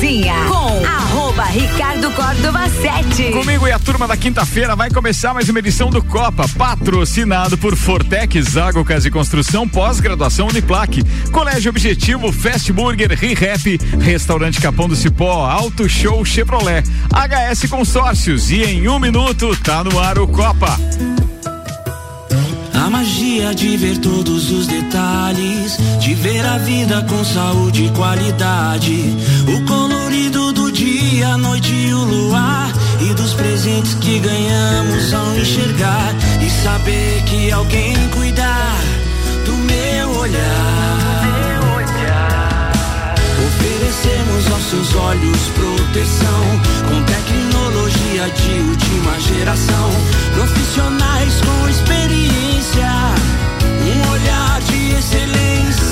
Cozinha com arroba Ricardo Córdova 7. Comigo e a turma da quinta-feira vai começar mais uma edição do Copa, patrocinado por Fortec, Zago Casa e Construção, pós-graduação Uniplaque, Colégio Objetivo, Fast Burger, ReHap, Restaurante Capão do Cipó, Auto Show Chevrolet, HS Consórcios e em um minuto tá no ar o Copa. A magia de ver todos os detalhes, de ver a vida com saúde e qualidade. O dia, a noite e o luar. E dos presentes que ganhamos ao enxergar. E saber que alguém cuidar do meu olhar. Oferecemos aos seus olhos proteção com tecnologia de última geração. Profissionais com experiência, um olhar de excelência.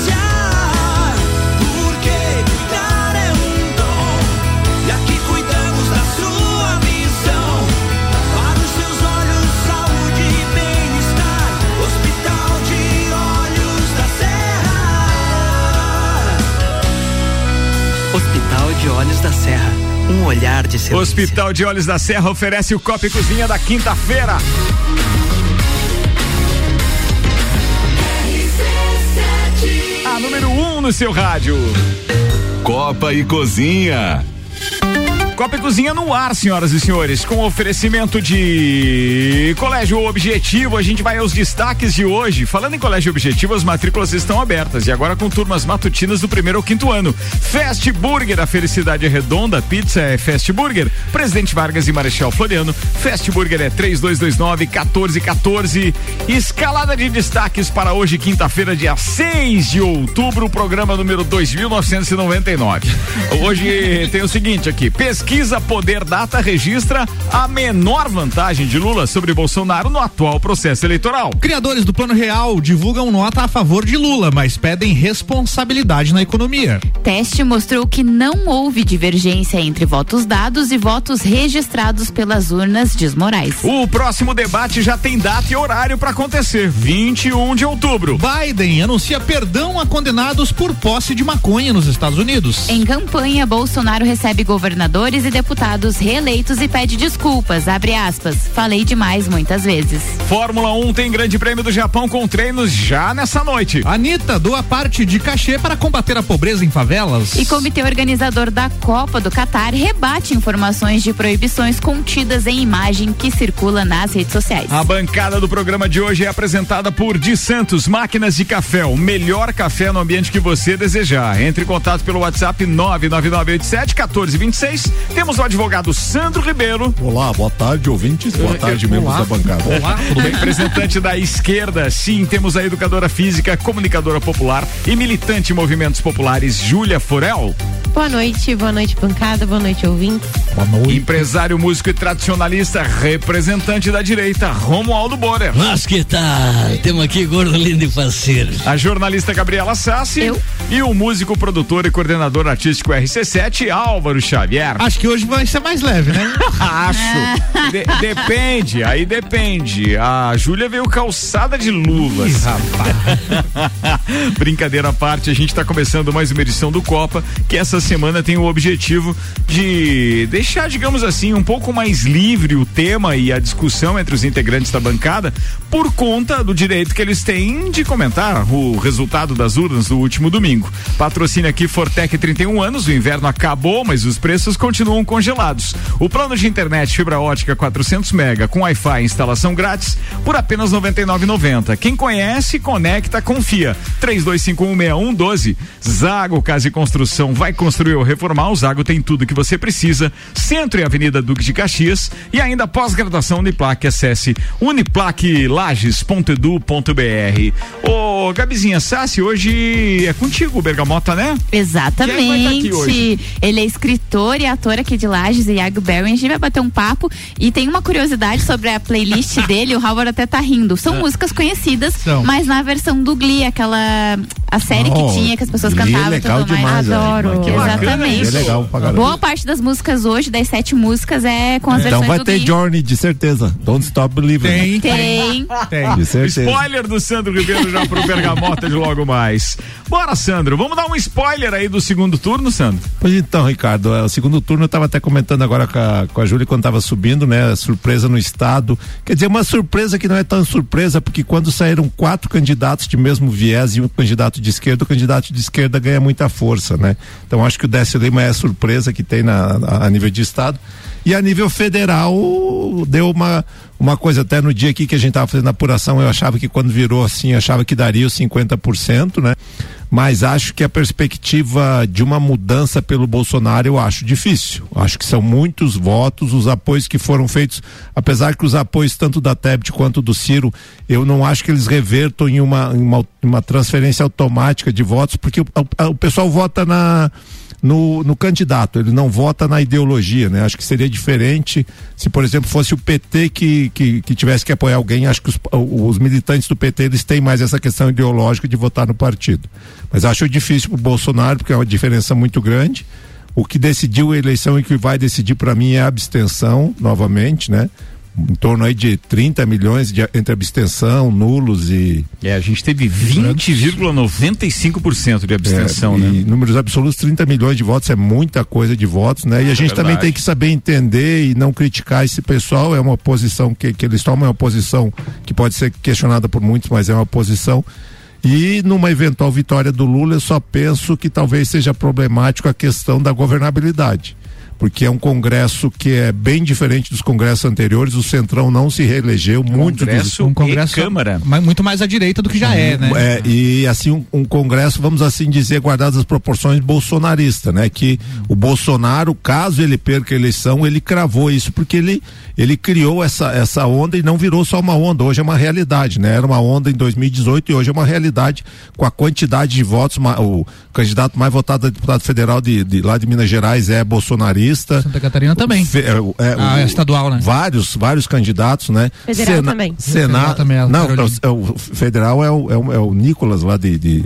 De Olhos da Serra. Um olhar de excelência. Hospital de Olhos da Serra oferece o Copa e Cozinha da quinta-feira. A número 1 um no seu rádio. Copa e Cozinha. Copa e Cozinha no ar, senhoras e senhores, com oferecimento de Colégio Objetivo. A gente vai aos destaques de hoje. Falando em Colégio Objetivo, as matrículas estão abertas e agora com turmas matutinas do primeiro ao quinto ano. Fast Burger, a felicidade é redonda, pizza é Fast Burger. Presidente Vargas e Marechal Floriano. Fast Burger é 3229 1414. Escalada de destaques para hoje, quinta-feira, dia 6 de outubro, programa número 2999. Hoje tem o seguinte aqui: pesquisa Poder Data registra a menor vantagem de Lula sobre Bolsonaro no atual processo eleitoral. Criadores do Plano Real divulgam nota a favor de Lula, mas pedem responsabilidade na economia. Teste mostrou que não houve divergência entre votos dados e votos registrados pelas urnas, diz Moraes. O próximo debate já tem data e horário para acontecer, 21 de outubro. Biden anuncia perdão a condenados por posse de maconha nos Estados Unidos. Em campanha, Bolsonaro recebe governadores e deputados reeleitos e pede desculpas. Abre aspas. Falei demais muitas vezes. Fórmula 1 tem Grande Prêmio do Japão com treinos já nessa noite. Anitta doa parte de cachê para combater a pobreza em favelas. E comitê organizador da Copa do Catar rebate informações de proibições contidas em imagem que circula nas redes sociais. A bancada do programa de hoje é apresentada por Di Santos Máquinas de Café, o melhor café no ambiente que você desejar. Entre em contato pelo WhatsApp 99987 1426 temos o advogado Sandro Ribeiro. Olá, boa tarde, ouvintes. Boa tarde, membros da bancada. Olá, tudo bem? Representante da esquerda, sim, temos a educadora física, comunicadora popular e militante em movimentos populares, Júlia Forel. Boa noite, boa noite, bancada, boa noite, ouvintes. Boa noite. Empresário, músico e tradicionalista, representante da direita, Romualdo Borer. Mas que tal? Temos aqui gordo, lindo e parceiro. A jornalista Gabriela Sassi. Eu. E o músico, produtor e coordenador artístico RC7, Álvaro Xavier. Acho que hoje vai ser mais leve, né? Acho. De- depende, aí depende. A Júlia veio calçada de luvas. Brincadeira à parte, a gente está começando mais uma edição do Copa, que essa semana tem o objetivo de deixar, digamos assim, um pouco mais livre o tema e a discussão entre os integrantes da bancada, por conta do direito que eles têm de comentar o resultado das urnas do último domingo. Patrocínio aqui Fortec 31 anos, o inverno acabou, mas os preços continuam congelados. O plano de internet fibra ótica 400 mega com Wi-Fi e instalação grátis por apenas 99,90. Quem conhece, conecta, confia. 32516112. Zago Casa e Construção vai construir ou reformar. O Zago tem tudo que você precisa. Centro e Avenida Duque de Caxias e ainda pós-graduação Uniplaque. Acesse uniplaquelages.edu.br. Ô, Gabizinha Sassi, hoje é contigo, Bergamota, né? Exatamente. Hoje? Ele é escritor e ator aqui de Lages, Iago Barry. A gente vai bater um papo e tem uma curiosidade sobre a playlist dele. O Howard até tá rindo. São Ah. músicas conhecidas, São. mas na versão do Glee, aquela a série Oh, que tinha que as pessoas Glee é cantavam legal tudo mais. demais, Adoro. velho. Eu Exatamente. É legal. Boa parte das músicas hoje, das sete músicas, é com as Então versões vai do ter Gui. Journey, de certeza. Don't Stop Believing. Tem, Tem. tem. De certeza. Spoiler do Sandro Ribeiro já pro Bergamota de logo mais. Bora, Sandro, vamos dar um spoiler aí do segundo turno, Sandro? Pois então, Ricardo, é, o segundo turno eu tava até comentando agora com a, com a Júlia quando tava subindo, né? Surpresa no estado. Quer dizer, uma surpresa que não é tão surpresa, porque quando saíram quatro candidatos de mesmo viés e um candidato de esquerda, o candidato de esquerda ganha muita força, né? Então acho que o Décio Lima é a surpresa que tem na, a nível de estado. E a nível federal deu uma uma coisa até no dia aqui que a gente tava fazendo a apuração, eu achava que quando virou assim, achava que daria os 50%, né? Mas acho que a perspectiva de uma mudança pelo Bolsonaro eu acho difícil. Acho que são muitos votos, os apoios que foram feitos, apesar que os apoios tanto da Tebet quanto do Ciro, eu não acho que eles revertam em uma, em uma, uma transferência automática de votos, porque o, o- o pessoal vota na no, no candidato, ele não vota na ideologia, né? Acho que seria diferente se, por exemplo, fosse o PT que, que, que tivesse que apoiar alguém. Acho que os, os militantes do PT eles têm mais essa questão ideológica de votar no partido. Mas acho difícil para o Bolsonaro, porque é uma diferença muito grande. O que decidiu a eleição e que vai decidir para mim é a abstenção, novamente, né? Em torno aí de 30 milhões de, entre abstenção, nulos e. É, a gente teve 20,95% de abstenção, É, né? E números absolutos, 30 milhões de votos é muita coisa de votos, né? E a gente também verdade. tem que saber entender e não criticar esse pessoal. É uma posição que, que eles tomam, é uma posição que pode ser questionada por muitos, mas é uma posição. E numa eventual vitória do Lula, eu só penso que talvez seja problemático a questão da governabilidade. Porque é um congresso que é bem diferente dos congressos anteriores, o Centrão não se reelegeu, muito dos- Congresso, Um congresso e Câmara. mas muito mais à direita do que já é, né? é, e assim, um, um congresso, vamos assim dizer, guardadas as proporções bolsonarista, né? Que o Bolsonaro, caso ele perca a eleição, ele cravou isso, porque ele, ele criou essa, essa onda e não virou só uma onda, hoje é uma realidade, né? Era uma onda em 2018 e hoje é uma realidade com a quantidade de votos, o candidato mais votado a deputado federal de, de lá de Minas Gerais é bolsonarista. Santa Catarina também. Fe- é, o- é, Ah, o- é estadual, né? Vários, vários candidatos, né? Federal também. Senado Federal também, é o não, Carolina. é o federal é o, é o, é o Nicolas lá de, de,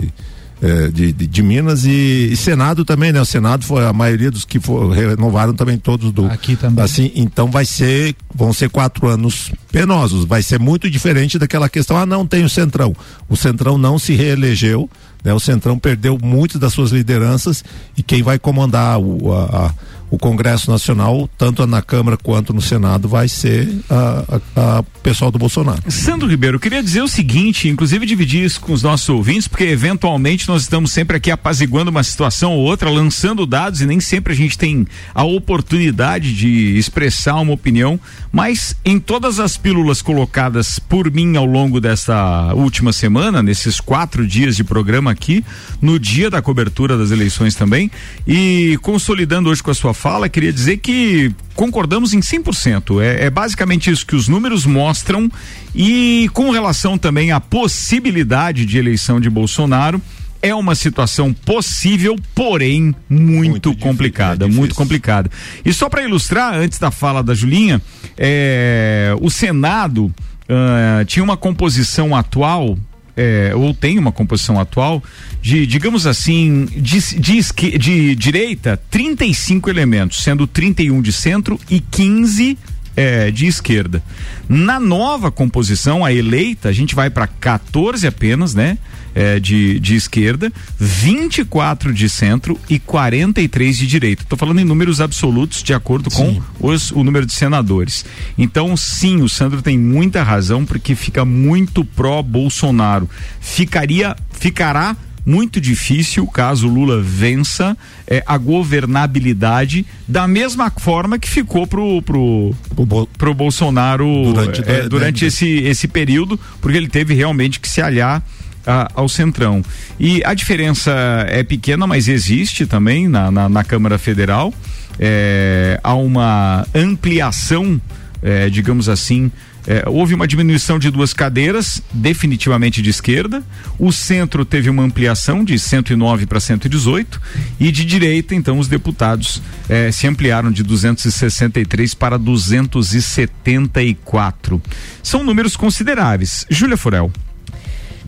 é, de, de, de Minas e, e Senado também, né? O Senado foi a maioria dos que for, renovaram também todos do Aqui também. assim, então vai ser vão ser quatro anos penosos, vai ser muito diferente daquela questão, ah não tem o Centrão, o Centrão não se reelegeu, né? O Centrão perdeu muitas das suas lideranças e quem vai comandar o, a- a- o Congresso Nacional, tanto na Câmara quanto no Senado, vai ser a, a, a pessoal do Bolsonaro. Sandro Ribeiro, eu queria dizer o seguinte, inclusive dividir isso com os nossos ouvintes, porque eventualmente nós estamos sempre aqui apaziguando uma situação ou outra, lançando dados e nem sempre a gente tem a oportunidade de expressar uma opinião, mas em todas as pílulas colocadas por mim ao longo desta última semana, nesses quatro dias de programa aqui, no dia da cobertura das eleições também, e consolidando hoje com a sua fala, queria dizer que concordamos em 100%. É, é basicamente isso que os números mostram e com relação também à possibilidade de eleição de Bolsonaro. É uma situação possível, porém muito, Muito difícil, complicada, é muito complicada. E só para ilustrar, antes da fala da Julinha, é, o Senado ah, tinha uma composição atual é, ou tem uma composição atual de, digamos assim, de, de, de direita, 35 elementos, sendo 31 de centro e 15 é, de esquerda. Na nova composição, a eleita, a gente vai para 14 apenas, né? É, de, de esquerda, 24 de centro e 43 de direita. Estou falando em números absolutos de acordo com os, o número de senadores. Então, sim, o Sandro tem muita razão, porque fica muito pró-Bolsonaro. Ficaria, ficará muito difícil caso Lula vença é, a governabilidade da mesma forma que ficou pro, pro, pro Bolsonaro Durante é, durante da- esse, esse período, porque ele teve realmente que se aliar a- ao Centrão. E a diferença é pequena, mas existe também na, na, na Câmara Federal. É, há uma ampliação, é, digamos assim. é, houve uma diminuição de duas cadeiras, definitivamente de esquerda. O centro teve uma ampliação de 109 para 118 e de direita, então, os deputados eh, se ampliaram de 263 para 274. São números consideráveis. Júlia Furel.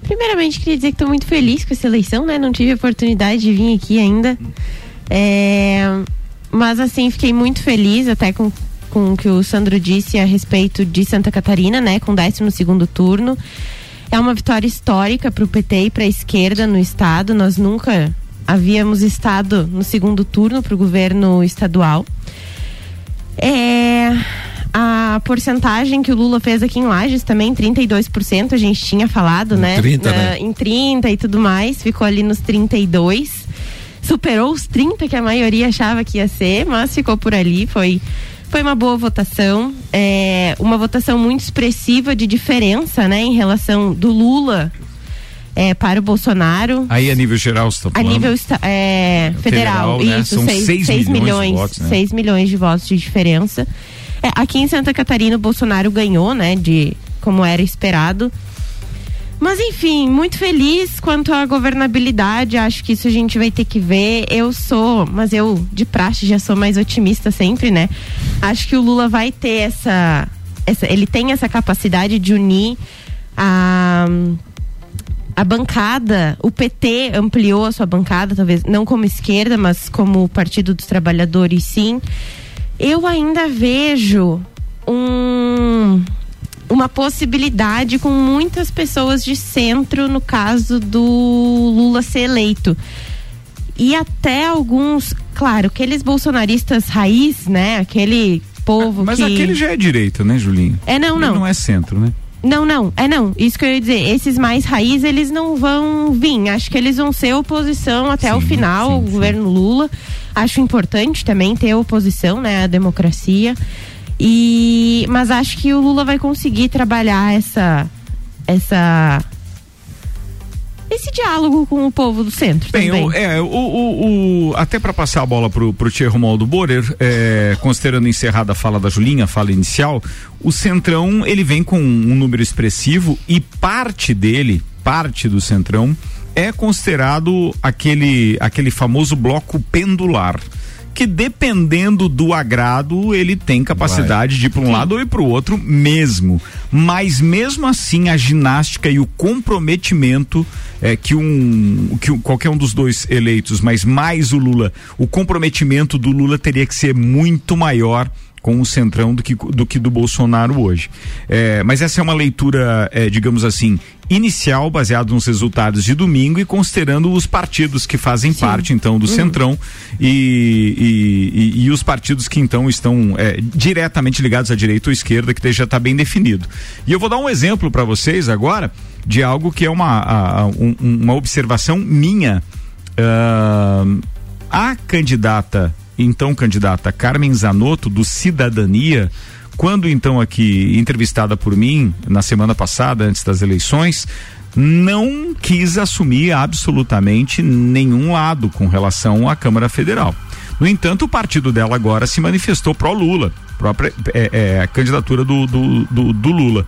Primeiramente, queria dizer que estou muito feliz com essa eleição, né? Não tive a oportunidade de vir aqui ainda. É, mas assim, fiquei muito feliz até com, com o que o Sandro disse a respeito de Santa Catarina, né? Com 12 segundo turno. É uma vitória histórica para o PT e para a esquerda no estado. Nós nunca havíamos estado no segundo turno para o governo estadual. É, a porcentagem que o Lula fez aqui em Lages também, 32%, a gente tinha falado, né? 30, né? Em 30 e tudo mais, ficou ali nos 32. Superou os 30 que a maioria achava que ia ser, mas ficou por ali, foi foi uma boa votação, é, uma votação muito expressiva de diferença, né, em relação do Lula é, para o Bolsonaro. Aí a nível geral você tá A falando? nível é, federal, Federal, né? isso, São 6 seis milhões de milhões, votos, né? 6 milhões de votos de diferença. É, aqui em Santa Catarina o Bolsonaro ganhou, né, de como era esperado. Mas enfim, muito feliz quanto à governabilidade, acho que isso a gente vai ter que ver. Eu sou, mas eu de praxe já sou mais otimista sempre, né? Acho que o Lula vai ter essa, essa ele tem essa capacidade de unir a a bancada, o PT ampliou a sua bancada, talvez não como esquerda, mas como Partido dos Trabalhadores, sim. Eu ainda vejo um, uma possibilidade com muitas pessoas de centro no caso do Lula ser eleito. E até alguns, claro, aqueles bolsonaristas raiz, né? Aquele povo Mas que. aquele já é direita, né, Julinho? É, não, Ele não. não é centro, né? Não, não, é não. Isso que eu ia dizer. Esses mais raiz, eles não vão vir. Acho que eles vão ser oposição até o final, ao governo Lula. Acho importante também ter oposição, né, à democracia. E mas acho que o Lula vai conseguir trabalhar essa essa esse diálogo com o povo do centro Bem, também. o, é, o, o- o- até para passar a bola pro, pro Tia Romualdo Borer, é, considerando encerrada a fala da Julinha, a fala inicial, o Centrão, ele vem com um número expressivo e parte dele, parte do Centrão, é considerado aquele, aquele famoso bloco pendular. Que dependendo do agrado, ele tem capacidade de ir para um lado ou ir para o outro mesmo. Mas mesmo assim, a ginástica e o comprometimento é, que, um, que um- qualquer um dos dois eleitos, mas mais o Lula, o comprometimento do Lula teria que ser muito maior com o centrão do que do, que do Bolsonaro hoje. É, mas essa é uma leitura, é, digamos assim, inicial, baseado nos resultados de domingo e considerando os partidos que fazem parte, então, do centrão e, e, e- e os partidos que, então, estão é, diretamente ligados à direita ou esquerda, que já está bem definido. E eu vou dar um exemplo para vocês agora de algo que é uma, a- um- uma observação minha. Ahn, a candidata, então candidata Carmen Zanotto, do Cidadania, quando então aqui entrevistada por mim na semana passada, antes das eleições, não quis assumir absolutamente nenhum lado com relação à Câmara Federal. No entanto, o partido dela agora se manifestou pró-Lula, própria é, é, a candidatura do, do, do, do Lula.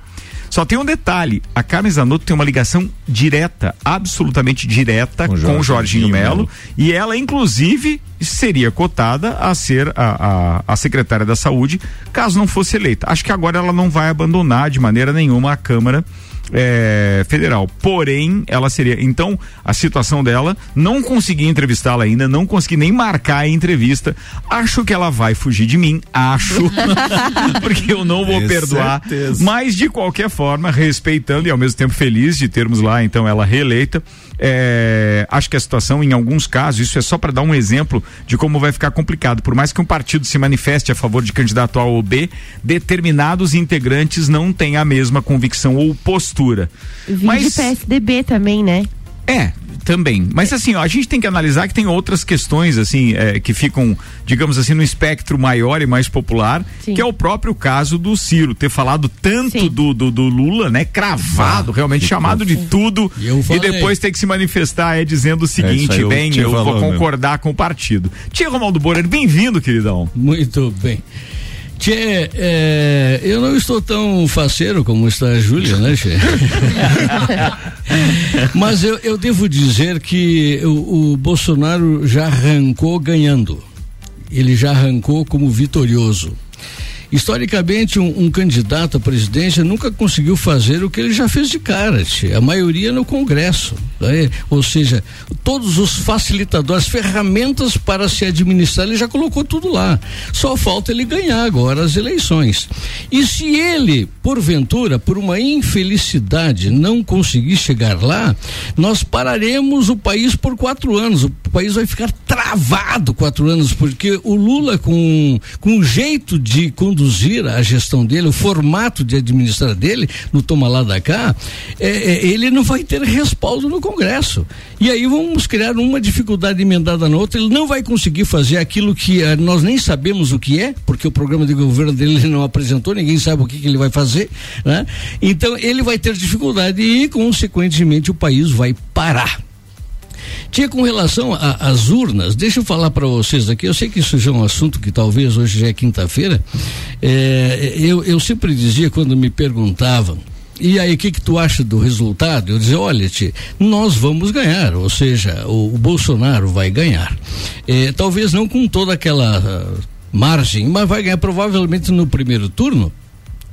Só tem um detalhe: a Carmen Zanotto tem uma ligação direta, absolutamente direta, com, Jorginho o Jorginho Melo. e ela, inclusive, seria cotada a ser a, a, a secretária da Saúde, caso não fosse eleita. Acho que agora ela não vai abandonar de maneira nenhuma a Câmara. Eh, federal, porém ela seria então a situação dela não consegui entrevistá-la ainda, não consegui nem marcar a entrevista. Acho que ela vai fugir de mim, acho, porque eu não vou É perdoar. certeza. Mas de qualquer forma, respeitando e ao mesmo tempo feliz de termos lá então ela reeleita, é, acho que a situação em alguns casos, isso é só para dar um exemplo de como vai ficar complicado. Por mais que um partido se manifeste a favor de candidato A ou B, determinados integrantes não têm a mesma convicção ou postura. Vide Mas PSDB também, né? É, também. Mas assim, ó, a gente tem que analisar que tem outras questões, assim, é, que ficam, digamos assim, no espectro maior e mais popular, Sim. que é o próprio caso do Ciro, ter falado tanto do, do, do Lula, né? Cravado, realmente chamado de tudo, E eu e depois ter que se manifestar é dizendo o isso seguinte, o bem, eu vou concordar com o partido. Tia Romaldo Borer, bem-vindo, queridão. Muito bem. Tchê, é, eu não estou tão faceiro como está a Júlia, né, Tchê? Mas eu, eu devo dizer que o, o Bolsonaro já arrancou ganhando. Ele já arrancou como vitorioso. Historicamente um, um, candidato à presidência nunca conseguiu fazer o que ele já fez de cara, a maioria no Congresso, né? ou seja, todos os facilitadores, ferramentas para se administrar, ele já colocou tudo lá. Só falta ele ganhar agora as eleições. E se ele, porventura, por uma infelicidade, não conseguir chegar lá, nós pararemos o país por quatro anos. O país vai ficar travado quatro anos, porque o Lula, com, com o jeito de conduzir a gestão dele, o formato de administrar dele, no toma lá da cá, é, é, ele não vai ter respaldo no Congresso. E aí vamos criar uma dificuldade emendada na outra. Ele não vai conseguir fazer aquilo que uh, nós nem sabemos o que é, porque o programa de governo dele não apresentou, ninguém sabe o que, que ele vai fazer. Né? Então ele vai ter dificuldade e, consequentemente, o país vai parar. Tinha com relação às urnas, deixa eu falar para vocês aqui, eu sei que isso já é um assunto que talvez hoje já é quinta-feira. É, eu, eu sempre dizia quando me perguntavam. E aí, o que, que tu acha do resultado? Eu dizia, olha, tia, nós vamos ganhar, ou seja, o, o Bolsonaro vai ganhar. É, talvez não com toda aquela uh, margem, mas vai ganhar provavelmente no primeiro turno.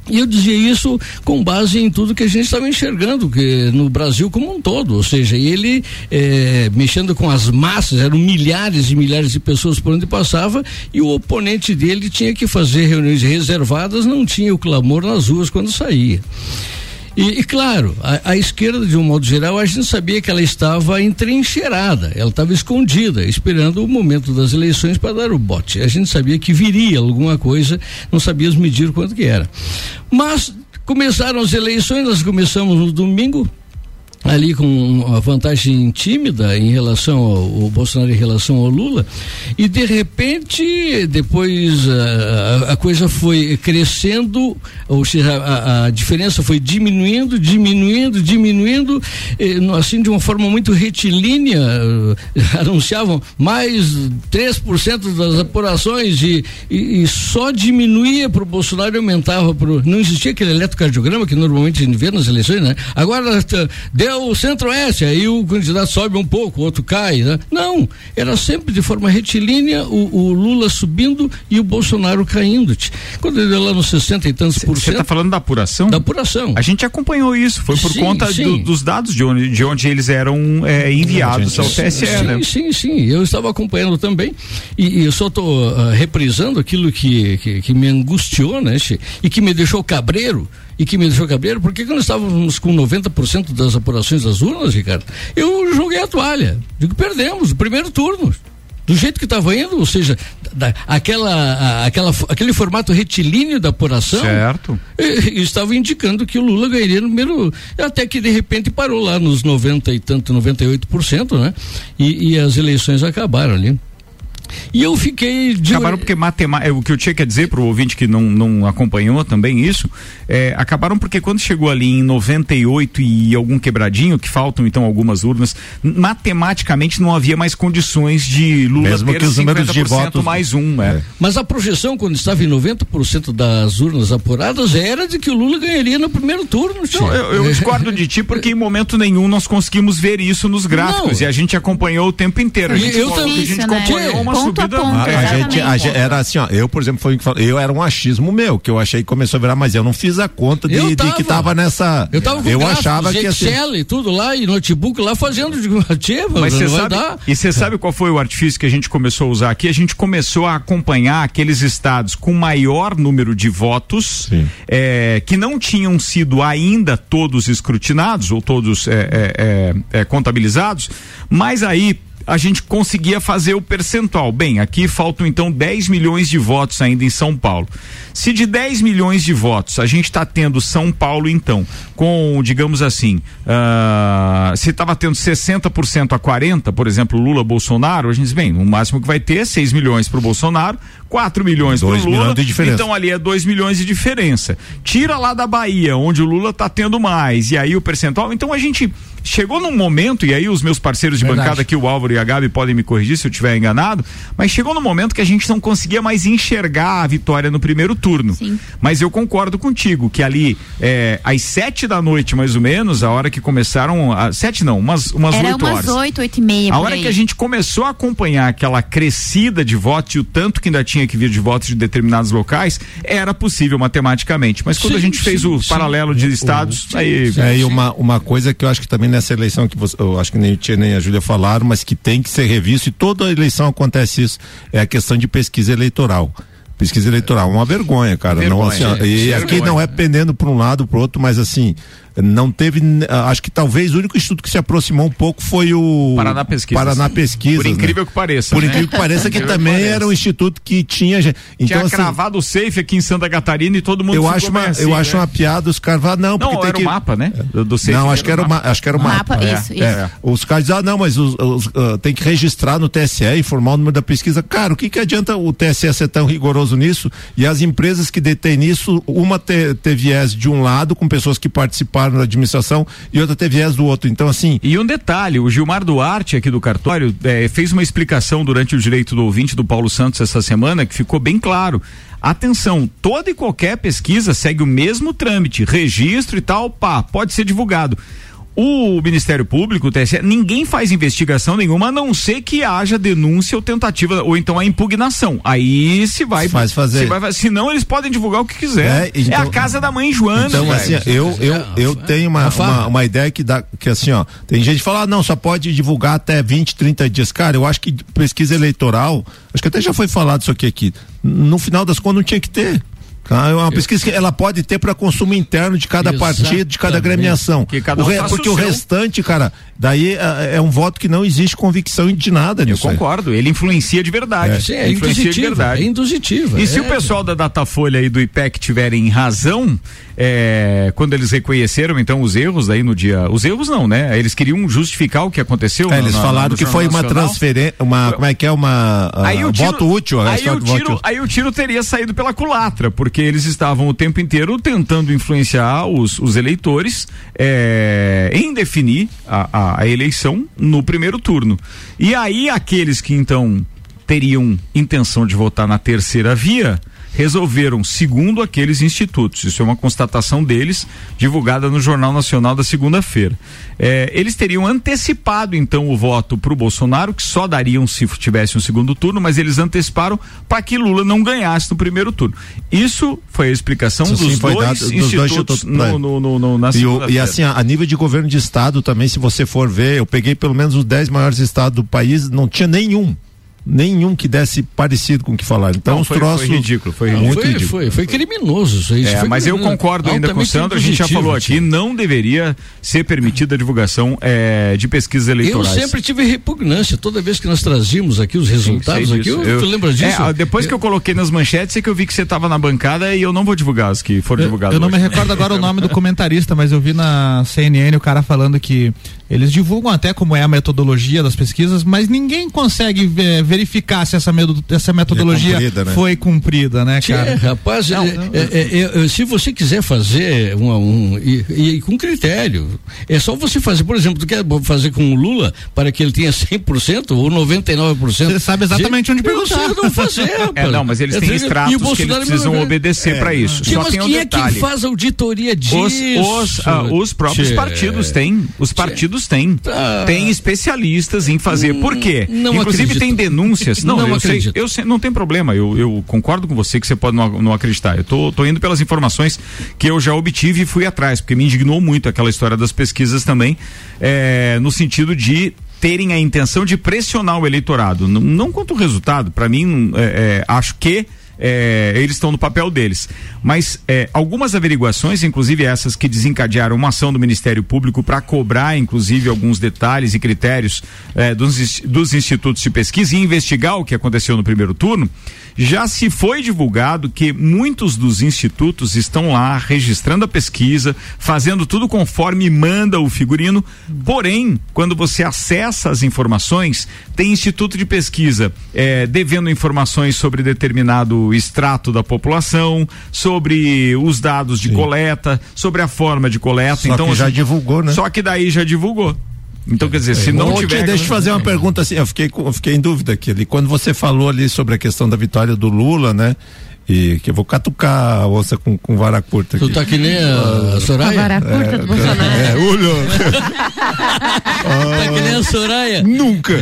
E eu dizia isso com base em tudo que a gente estava enxergando que no Brasil como um todo, ou seja, ele é, mexendo com as massas, eram milhares e milhares de pessoas por onde passava e o oponente dele tinha que fazer reuniões reservadas, não tinha o clamor nas ruas quando saía. E, e claro, a, a, esquerda, de um modo geral, a gente sabia que ela estava entrincheirada, ela estava escondida, esperando o momento das eleições para dar o bote. A gente sabia que viria alguma coisa, não sabíamos medir quanto que era. Mas começaram as eleições, nós começamos no domingo, ali com uma vantagem tímida em relação ao, Bolsonaro em relação ao Lula e de repente depois a, a coisa foi crescendo ou seja a, a, diferença foi diminuindo diminuindo diminuindo eh, assim de uma forma muito retilínea eh, anunciavam mais 3% das apurações e, e, e só diminuía para o Bolsonaro e aumentava pro não existia aquele eletrocardiograma que normalmente a gente vê nas eleições né? Agora deu é o centro-oeste, aí o candidato sobe um pouco, o outro cai, né? Não, era sempre de forma retilínea o, o Lula subindo e o Bolsonaro caindo. Quando ele é lá nos 60 e tantos por cento. Você está falando da apuração? Da apuração. A gente acompanhou isso, foi por sim, conta. Do, dos dados de onde, de onde eles eram é, enviados ao TSE, sim, né? Sim, sim, eu estava acompanhando também e, e eu só estou uh, reprisando aquilo que, que, que me angustiou, né, e que me deixou cabreiro e que me deixou cabreiro, porque quando estávamos com 90% das apurações das urnas, Ricardo, eu joguei a toalha. Digo, perdemos o primeiro turno. Do jeito que estava indo, ou seja, da, aquela, a, aquela, aquele formato retilíneo da apuração. Certo. E, estava indicando que o Lula ganharia no primeiro. Até que de repente parou lá nos 90 e tanto, 98%, né? E, e as eleições acabaram ali. E eu fiquei. De... Acabaram porque matemática. É, o que eu tinha que dizer para o ouvinte que não, não acompanhou também isso, é, acabaram porque quando chegou ali em 98 e algum quebradinho, que faltam então algumas urnas, matematicamente não havia mais condições de Lula Mesmo ter que os números de votos mais um. É. é. Mas a projeção, quando estava em 90% das urnas apuradas, era de que o Lula ganharia no primeiro turno. Não, eu, eu discordo de ti porque em momento nenhum nós conseguimos ver isso nos gráficos não. e a gente acompanhou o tempo inteiro. A gente, eu também. A gente acompanhou uma ponto subida. A, ponto, a, gente, a gente, era assim, ó, eu, por exemplo, foi eu era um achismo meu, que eu achei que começou a virar, mas eu não fiz a conta de, tava, de que tava nessa. Eu tava com eu achava que Excel assim, e tudo lá, e notebook lá fazendo de mas você sabe, dar. E você sabe qual foi o artifício que a gente começou a usar aqui? A gente começou a acompanhar aqueles estados com maior número de votos é, que não tinham sido ainda todos escrutinados ou todos é, é, é, é contabilizados, mas aí a gente conseguia fazer o percentual. Bem, aqui faltam então 10 milhões de votos ainda em São Paulo. Se de 10 milhões de votos a gente está tendo São Paulo, então, com, digamos assim, uh, se estava tendo 60% a 40%, por exemplo, Lula Bolsonaro, a gente diz, bem, o máximo que vai ter é 6 milhões para o Bolsonaro, 4 milhões para o Lula. De diferença. Então ali é 2 milhões de diferença. Tira lá da Bahia, onde o Lula está tendo mais, e aí o percentual. Então a gente chegou num momento, e aí os meus parceiros de Verdade. bancada aqui, o Álvaro e a Gabi, podem me corrigir se eu estiver enganado, mas chegou num momento que a gente não conseguia mais enxergar a vitória no primeiro turno. Sim. Mas eu concordo contigo que ali, é, às sete da noite, mais ou menos, a hora que começaram. a- sete não, umas, umas Era oito umas horas. oito, oito e meia. A hora aí. que a gente começou a acompanhar aquela crescida de votos e o tanto que ainda tinha que vir de votos de determinados locais, era possível matematicamente. Mas quando a Sim, gente fez sim, o sim. paralelo de estados, aí. É, e uma, uma coisa que eu acho que também nessa eleição que você, eu acho que nem o Tia nem a Júlia falaram, mas que tem que ser revisto, e toda eleição acontece isso, é a questão de pesquisa eleitoral. Pesquisa eleitoral, uma vergonha, cara. Vergonha, não, assim, é, e vergonha. aqui não é pendendo para um lado, para outro, mas assim, não teve. ah, Acho que talvez o único instituto que se aproximou um pouco foi o Paraná Pesquisas. Paraná Pesquisas. Por incrível né? que pareça. Por né? incrível que pareça, que também pareça. era um instituto que tinha. gente- Então, Tinha assim, cravado o safe aqui em Santa Catarina e todo mundo eu ficou acho, uma, assim, eu acho né? uma piada os caras falam, não, porque Não, tem era que... o mapa, né? Do, do safe Não, acho que era o mapa. Acho que era o Mapa, mapa. isso, É, isso. é. Os caras dizem, ah, não, mas os, os, ah, tem que registrar no TSE, informar o número da pesquisa. Cara, o que que adianta o TSE ser tão rigoroso nisso e as empresas que detêm nisso, uma ter viés de um lado, com pessoas que participaram da administração, e outra ter viés do outro. Então, assim, E um detalhe, o Gilmar Duarte aqui do cartório eh, fez uma explicação durante o direito do ouvinte do Paulo Santos essa semana que ficou bem claro. Atenção, toda e qualquer pesquisa segue o mesmo trâmite, registro e tal, pá, pode ser divulgado. O Ministério Público, o TSE, ninguém faz investigação nenhuma a não ser que haja denúncia ou tentativa ou então a impugnação. Aí se vai Faz fazer. Se vai, senão eles podem divulgar o que quiser. É, então- a casa da mãe Joana. Então, velho. assim, eu, eu, eu tenho uma, uma, uma ideia que dá, que assim, ó, tem gente que fala, ah, não, só pode divulgar até 20, 30 dias. Cara, eu acho que pesquisa eleitoral, acho que até já foi falado isso aqui, aqui. No final das contas não tinha que ter. Tá? É uma pesquisa que ela pode ter para consumo interno de cada partido, de cada Exatamente. Que cada O um re- faça porque o o seu. restante, cara, daí é, é um voto que não existe convicção de nada Eu nisso. aí. concordo, ele influencia de verdade. Sim, é influencia de induzitiva. verdade. É induzitiva. E se é. o pessoal da Datafolha e do IPEC tiverem razão, é, quando eles reconheceram então os erros daí no dia, os erros não, né? Eles queriam justificar o que aconteceu. É, no- eles na- falaram no que foi uma transferência, uma, como é que é, uma ah, Aí o tiro, voto útil. a aí, história o do voto tiro, útil. aí o tiro teria saído pela culatra, porque eles estavam o tempo inteiro tentando influenciar os, os eleitores é, em definir a, a, a eleição no primeiro turno. E aí aqueles que então teriam intenção de votar na terceira via resolveram, segundo aqueles institutos, isso é uma constatação deles, divulgada no Jornal Nacional da segunda-feira. É, eles teriam antecipado então o voto para o Bolsonaro, que só dariam se tivesse um segundo turno, mas eles anteciparam para que Lula não ganhasse no primeiro turno. Isso foi a explicação Isso dos, dois dado- dos dois institutos no, né? no, no, no- na E, o- e assim, a, a nível de governo de estado também, se você for ver, eu peguei pelo menos os 10 maiores estados do país, não tinha nenhum. Nenhum que desse parecido com o que falaram. Então, Não, os foi- troços. foi ridículo, foi Não, muito foi, ridículo. foi, foi criminoso isso aí. isso É, foi mas eu criminoso. concordo ainda com o Sandro, a gente já falou aqui, não deveria ser permitida a divulgação é, de pesquisas Eu eleitorais. sempre tive repugnância. Toda vez que nós trazíamos aqui os resultados, Sei aqui, disso. eu, tu lembra disso? É, depois que eu coloquei nas manchetes é que eu vi que você estava na bancada e eu não vou divulgar as que foram Eu, divulgadas. eu não me hoje. recordo agora o nome do comentarista, mas eu vi na CNN o cara falando que eles divulgam até como é a metodologia das pesquisas, mas ninguém consegue ver- verificar se essa, medo- essa metodologia cumprida, né? foi cumprida, né, Tchê, cara? rapaz, é, é, é, é, se você quiser fazer um, um e, e com critério, é só você fazer, por exemplo, tu quer fazer com o Lula para que ele tenha 100% ou 99%. Você sabe exatamente onde Eu sei, perguntar. não fazer, rapaz. É, não, mas eles É, têm extratos que eles precisam obedecer para isso. Tchê, Só mas tem um quem é detalhe. que faz auditoria disso? Os, os, ah, os próprios Tchê. partidos têm. Os partidos têm. Ah. Tem especialistas em fazer. Por quê? não Inclusive acredito. tem denúncias. Não, Não eu sei, acredito. eu sei, não tem problema. Eu, eu concordo com você que você pode não, não acreditar. Eu tô, tô indo pelas informações que eu já obtive e fui atrás, porque me indignou muito aquela história das pesquisas também, é, no sentido de terem a intenção de pressionar o eleitorado. Não, não quanto o resultado, para mim, é, é, acho que é, eles estão no papel deles. Mas é, algumas averiguações, inclusive essas que desencadearam uma ação do Ministério Público para cobrar, inclusive, alguns detalhes e critérios é, dos, dos institutos de pesquisa e investigar o que aconteceu no primeiro turno, já se foi divulgado que muitos dos institutos estão lá registrando a pesquisa, fazendo tudo conforme manda o figurino. Porém, quando você acessa as informações, tem instituto de pesquisa é, devendo informações sobre determinado extrato da população, sobre os dados de coleta, sobre a forma de coleta. Só então que já assim, divulgou, né? Só que daí já divulgou. Então, quer dizer, se não tiver. Deixa eu fazer uma pergunta assim, eu fiquei, eu fiquei em dúvida aqui. Quando você falou ali sobre a questão da vitória do Lula, né? E que eu vou catucar a onça com, com vara curta aqui. Tu tá que nem a, a Soraya? A vara curta do Bolsonaro. É, Ulho. Tá que nem a Soraya. Nunca.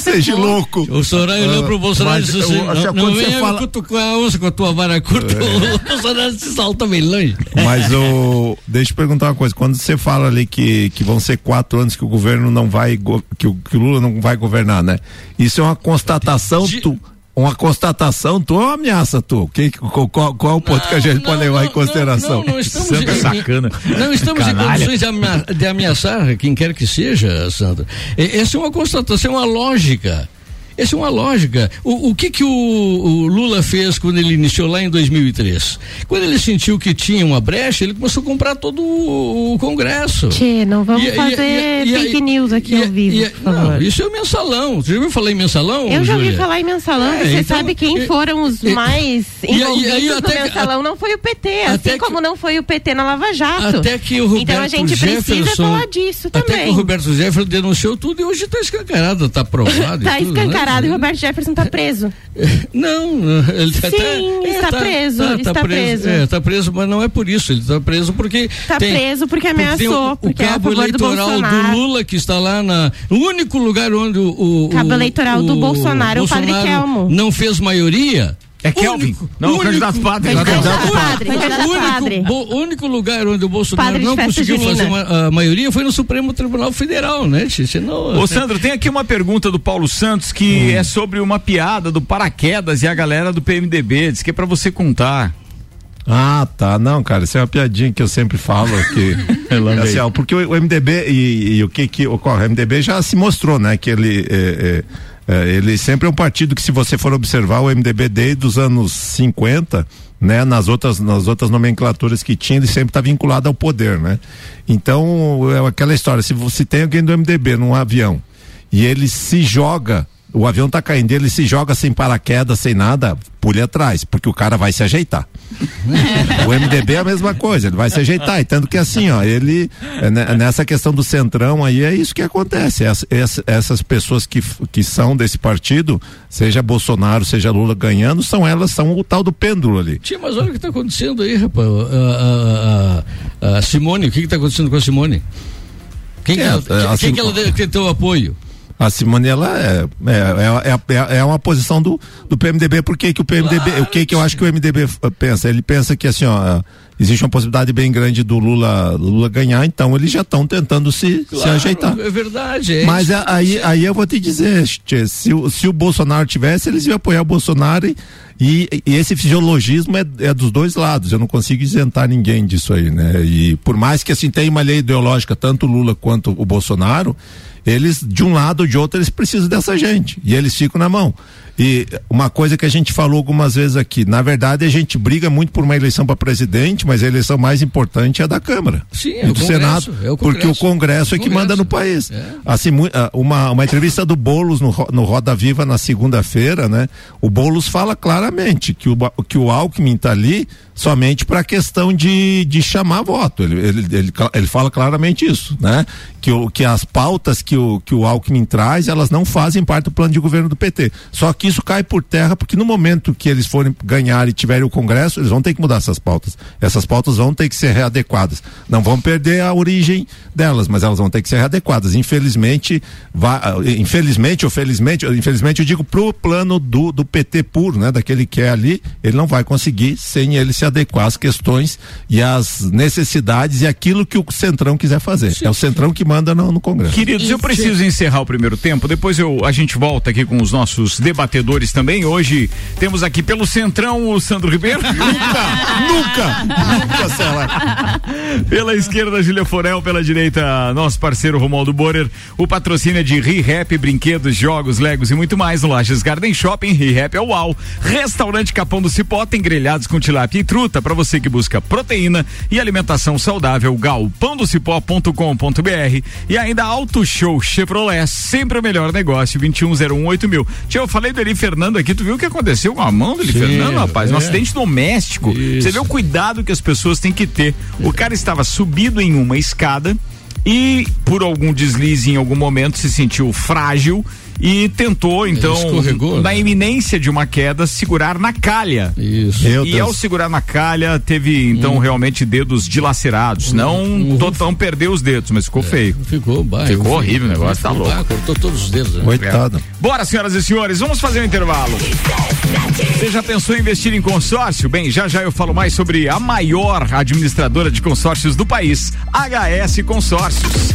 Seja louco. O Soraya olhou pro Bolsonaro e disse assim: eu- não, quando não você venha fala- É. cutucar a onça com a tua vara curta. O Bolsonaro se salta bem longe. Mas o. Deixa eu perguntar uma coisa. Quando você fala ali que, que vão ser quatro anos que o governo não vai. Que o, que o Lula não vai governar, né? Isso é uma constatação. Tu, uma constatação tua ou uma ameaça tua? Que, qual, qual, é o ponto que a gente pode levar em consideração? Não, não estamos em- sacana. Não estamos em condições de, amea- de ameaçar quem quer que seja, Sandra. E- Essa é uma constatação, é uma lógica. Essa é uma lógica. O, o que que o, o Lula fez quando ele iniciou lá em 2003? Quando ele sentiu que tinha uma brecha, ele começou a comprar todo o, o Congresso. Tchê, não vamos E- fazer e- e- fake news aqui ao vivo. Não, isso é o mensalão. Você já ouviu falar em mensalão? Eu já ouvi falar em mensalão, É, você então, sabe quem foram os mais envolvidos no até mensalão não foi o PT, até assim que- como não foi o PT na Lava Jato. Até que o Roberto então a gente precisa Jefferson, falar disso Até também. que o Roberto Jefferson denunciou tudo e hoje está escancarado, está provado. Tá e tudo, escancarado né? E Roberto Jefferson tá preso. Não, ele Sim, até, está preso, está preso. É, está preso, mas não é por isso. Ele está preso porque. Tá tem- preso porque ameaçou, o, o porque é a cabo do eleitoral do, Bolsonaro. Lula que está lá na. O único lugar onde o. o Cabo o- eleitoral do Bolsonaro, o padre Kelmo. Não fez maioria. É Kelvin. Único- Não, o único- candidato padre. Candidato Candidato padre, candidato padre. único, bo- o único lugar onde o Bolsonaro Padre não conseguiu fazer uma, a maioria foi no Supremo Tribunal Federal, né? Não, Ô Sandro, tem aqui uma pergunta do Paulo Santos que Hum. é sobre uma piada do paraquedas e a galera do PMDB. Diz que é pra você contar. Ah, tá. Não, cara, isso é uma piadinha que eu sempre falo aqui. assim, ó, porque o, o MDB e, e o que que ocorre? O MDB já se mostrou, né? Que ele. é, é, é, ele sempre é um partido que, se você for observar, o MDB desde os anos 50, né? Nas outras, nas outras nomenclaturas que tinha, ele sempre está vinculado ao poder, né? Então, é aquela história, se você tem alguém do MDB num avião e ele se joga, o avião tá caindo, ele se joga sem paraquedas, sem nada, pule atrás, porque o cara vai se ajeitar. o MDB é a mesma coisa, ele vai se ajeitar, e tanto que assim, ó, ele, é, né, nessa questão do centrão aí, é isso que acontece, Essa- essa- essas pessoas que, que são desse partido, seja Bolsonaro, seja Lula ganhando, são elas, são o tal do pêndulo ali. Tia, mas olha o que está acontecendo aí, rapaz. A, a- a- a Simone, o que está acontecendo com a Simone? Quem, que É, ela, é, quem assim, que ela deve ter teu apoio? A Simone, ela é, é, é, é, é uma posição do, do PMDB, por que que o PMDB, o que que eu acho que o MDB pensa? Ele pensa que assim, ó, existe uma possibilidade bem grande do Lula, Lula ganhar, então eles já estão tentando se, se ajeitar. É verdade. É Mas é- aí, aí eu vou te dizer, Tchê, se, o- se o Bolsonaro tivesse, eles iam apoiar o Bolsonaro e, e, e esse fisiologismo é, é dos dois lados. Eu não consigo isentar ninguém disso aí, né? E por mais que assim tenha uma lei ideológica, tanto o Lula quanto o Bolsonaro, eles, de um lado ou de outro, eles precisam dessa gente. E eles ficam na mão. E uma coisa que a gente falou algumas vezes aqui, na verdade a gente briga muito por uma eleição para presidente, mas a eleição mais importante é a da Câmara. Sim, é e o do Senado. é o porque o Congresso. É que Congresso. manda no país. É. Assim, ah, uma, uma entrevista do Boulos no, no Roda Viva na segunda-feira, né? O Boulos fala claramente que o, que o Alckmin está ali somente para a questão de, de chamar voto. Ele, ele, ele, ele fala claramente isso, né? Que, o, que as pautas que o, que o Alckmin traz, elas não fazem parte do plano de governo do PT. Só que isso cai por terra porque no momento que eles forem ganhar e tiverem o Congresso, eles vão ter que mudar essas pautas. Essas pautas vão ter que ser readequadas. Não vão perder a origem delas, mas elas vão ter que ser readequadas. Infelizmente, ah, infelizmente ou felizmente, infelizmente eu digo pro plano do, do PT puro, né? Daquele que é ali, ele não vai conseguir sem ele se adequar às questões e às necessidades e aquilo que o Centrão quiser fazer. é o Centrão que manda no, no Congresso. Queridos, eu preciso encerrar o primeiro tempo, depois eu, a gente volta aqui com os nossos debatedores também. Hoje temos aqui pelo Centrão o Sandro Ribeiro. Nunca! Nunca, Cela. Pela esquerda, Júlia Forel, pela direita, nosso parceiro Romualdo Borer. O patrocínio é de ReHap, brinquedos, jogos, legos e muito mais no Lages Garden Shopping. ReHap é o UAU. Restaurante Capão do Cipó tem grelhados com tilápia e truta para você que busca proteína e alimentação saudável, galpãodocipó.com.br e ainda Auto Show Chevrolet, sempre o melhor negócio, 21018000. mil. Tia, eu falei do Eli Fernando aqui, tu viu o que aconteceu com a mão do Eli Sim, Fernando, rapaz? Um é. acidente doméstico. Isso. Você vê o cuidado que as pessoas têm que ter. O cara estava subido em uma escada e por algum deslize em algum momento se sentiu frágil e tentou então na né? iminência de uma queda segurar na calha. Isso. Meu E Deus. ao segurar na calha, teve Hum. então realmente dedos dilacerados. Não Totão perdeu os dedos, mas ficou feio. Ficou, bah, Ficou horrível o negócio, tá louco. Ah, cortou todos os dedos. Né? Coitado. Bora, senhoras e senhores, vamos fazer um intervalo. Você já pensou em investir em consórcio? Bem, já já eu falo mais sobre a maior administradora de consórcios do país, HS Consórcios.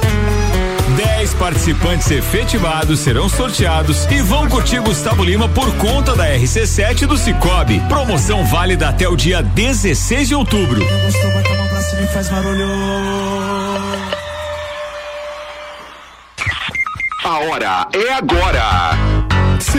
10 participantes efetivados serão sorteados e vão curtir Gustavo Lima por conta da RC7 do Cicobi. Promoção válida até o dia 16 de outubro. A hora é agora.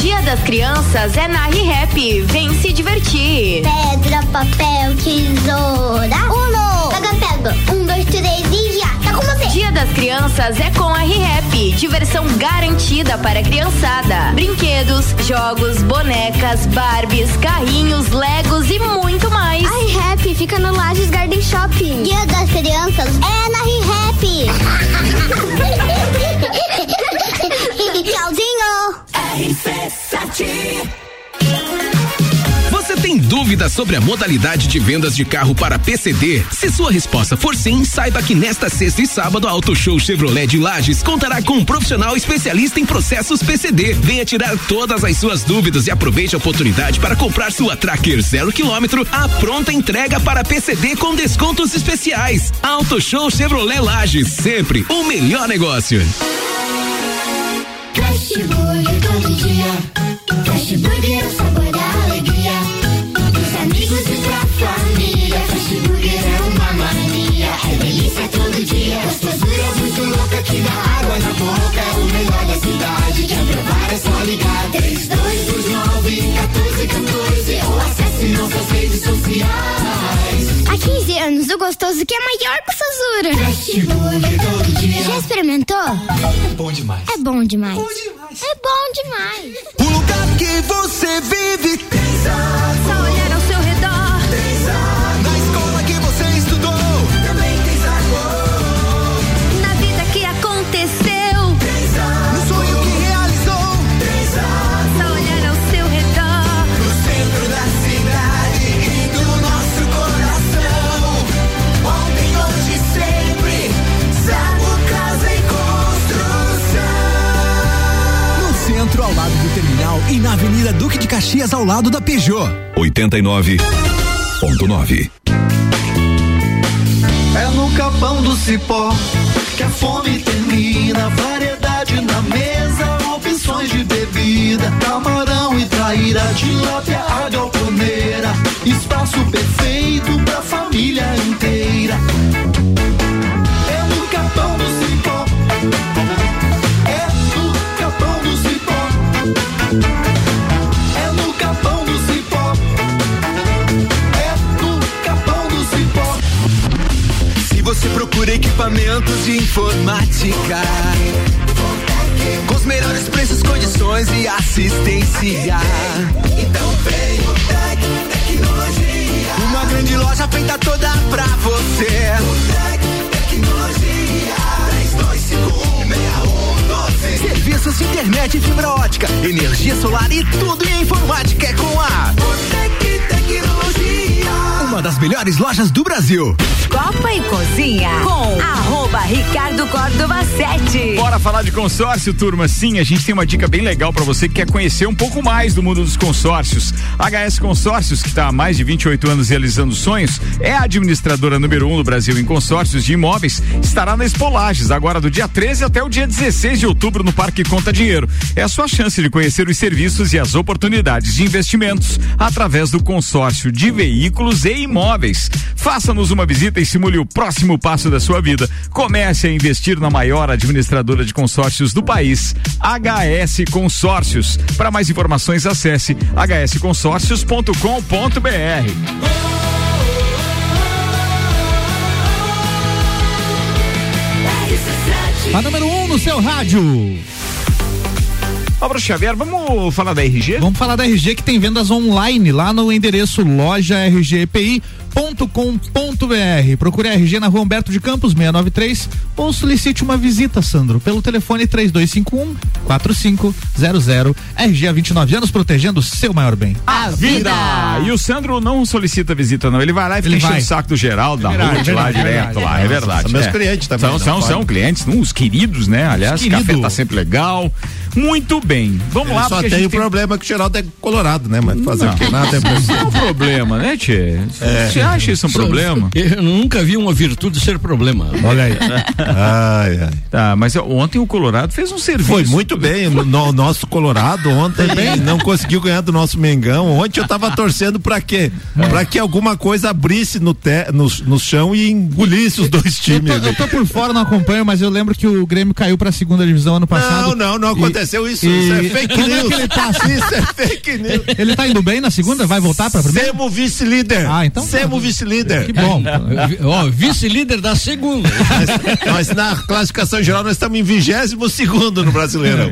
Dia das Crianças é na ReHap. Vem se divertir. Pedra, papel, tesoura. Uno! Pega, pega. Um, dois, três e já. Tá com você. Dia das Crianças é com a ReHap. Diversão garantida para a criançada. Brinquedos, jogos, bonecas, Barbies, carrinhos, Legos e muito mais. A ReHap fica no Lages Garden Shopping. Dia das Crianças é na ReHap. Tchauzinho. Você tem dúvidas sobre a modalidade de vendas de carro para PCD? Se sua resposta for sim, saiba que nesta sexta e sábado a Auto Show Chevrolet de Lages contará com um profissional especialista em processos PCD. Venha tirar todas as suas dúvidas e aproveite a oportunidade para comprar sua Tracker zero quilômetro à pronta entrega para PCD com descontos especiais. Auto Show Chevrolet Lages, sempre o melhor negócio. Todo dia. Fast Burger é o sabor da alegria. Dos amigos e pra família. Fast Burger é uma mania. É delícia todo dia. Gostosura muito louca que dá água na boca. É o melhor da cidade. 15 anos, o gostoso que é maior que o Sazura. Fast Burger todo dia. Já experimentou? É bom demais. É bom demais. É bom demais. O lugar que você vive Só olhar ao e na Avenida Duque de Caxias, ao lado da Peugeot. 89.9. É no capão do cipó que a fome termina. Variedade na mesa, opções de bebida. Camarão e traíra, tilápia, a galponeira. Espaço perfeito pra família inteira. Por equipamentos de informática. Com os melhores preços, condições e assistência. Então vem o Tec Tecnologia. Uma grande loja feita toda pra você. O Tec Tecnologia. 32516112. Serviços de internet fibra ótica, energia solar e tudo em informática é com a Botec Tecnologia. Uma das melhores lojas do Brasil. Copa e Cozinha com arroba Ricardo Córdova 7. Bora falar de consórcio, turma. Sim, a gente tem uma dica bem legal para você que quer conhecer um pouco mais do mundo dos consórcios. HS Consórcios, que está há mais de 28 anos realizando sonhos, é a administradora número um do Brasil em consórcios de imóveis. Estará na Espolages, agora do dia 13 até o dia 16 de outubro no Parque Conta Dinheiro. É a sua chance de conhecer os serviços e as oportunidades de investimentos através do consórcio de veículos e imóveis. Faça-nos uma visita e simule o próximo passo da sua vida. Comece a investir na maior administradora de consórcios do país, HS Consórcios. Para mais informações, acesse hsconsórcios.com.br. A número 1 um no seu rádio. Álvaro Xavier, vamos falar da RG? Vamos falar da RG que tem vendas online lá no endereço loja RGPI com.br. Procure a RG na rua Humberto de Campos 693 ou solicite uma visita, Sandro, pelo telefone 3251 4500. RG há 29 anos protegendo o seu maior bem. A vida! E o Sandro não solicita visita, não. Ele vai lá e fica o saco do Geraldo, da Ruth é lá é direto lá, é verdade. São meus é. clientes também, São, são, são clientes, uns queridos, né? Aliás, o café tá sempre legal. Muito bem. Vamos lá, só tem o problema que o Geraldo é colorado, né? Mas fazer o que? Nada é é um problema, né, Tchê? Você acha isso um problema? Eu nunca vi uma virtude ser problema. Olha aí. ai, ai. Tá, mas ontem o Colorado fez um serviço. Foi muito bem. No, no- nosso Colorado ontem não conseguiu ganhar do nosso Mengão. Ontem eu tava torcendo pra quê? Pra que alguma coisa abrisse no, te, no, no chão e engolisse os dois Eu times. tô, eu tô por fora, não acompanho, mas eu lembro que o Grêmio caiu pra segunda divisão ano passado. Não, não, não E- aconteceu isso. e- Isso é fake Como é news. que ele tá? Isso é fake news. Ele tá indo bem na segunda? Vai voltar pra primeira? Semo vice-líder. Ah, então tá. Semo vice-líder. Que bom. Ó, vice-líder da segunda. Nós, nós na classificação geral nós estamos em 22 segundo no Brasileirão.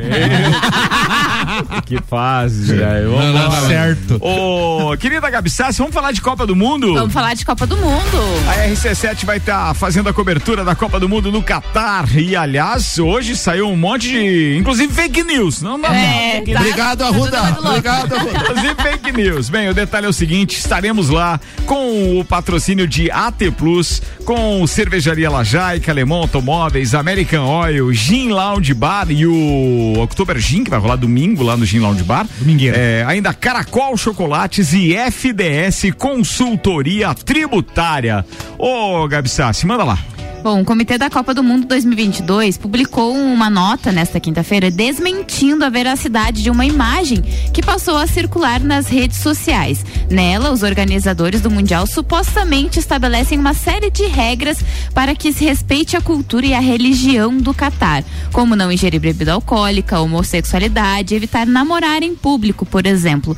Que fase, velho. Não, não, não. Certo. Ô, querida Gabi Sassi, vamos falar de Copa do Mundo? Vamos falar de Copa do Mundo. A RC7 vai estar fazendo a cobertura da Copa do Mundo no Catar. E, aliás, hoje saiu um monte de. Inclusive fake news. Não, não, É, tá- Obrigado, tá Arruda. louco. Obrigado, Arruda. Inclusive fake news. Bem, o detalhe é o seguinte: estaremos lá com o patrocínio de AT Plus, com Cervejaria Lajaica, Alemão Automóveis, American Oil, Gin Lounge Bar e o October Gin, que vai rolar domingo lá no Gin Lounge Bar. Domingueira. É, ainda Caracol Chocolates e FDS Consultoria Tributária. Ô, Gabi Sassi, manda lá. Bom, o Comitê da Copa do Mundo 2022 publicou uma nota nesta quinta-feira desmentindo a veracidade de uma imagem que passou a circular nas redes sociais. Nela, os organizadores do Mundial supostamente estabelecem uma série de regras para que se respeite a cultura e a religião do Catar, como não ingerir bebida alcoólica, homossexualidade, evitar namorar em público, por exemplo.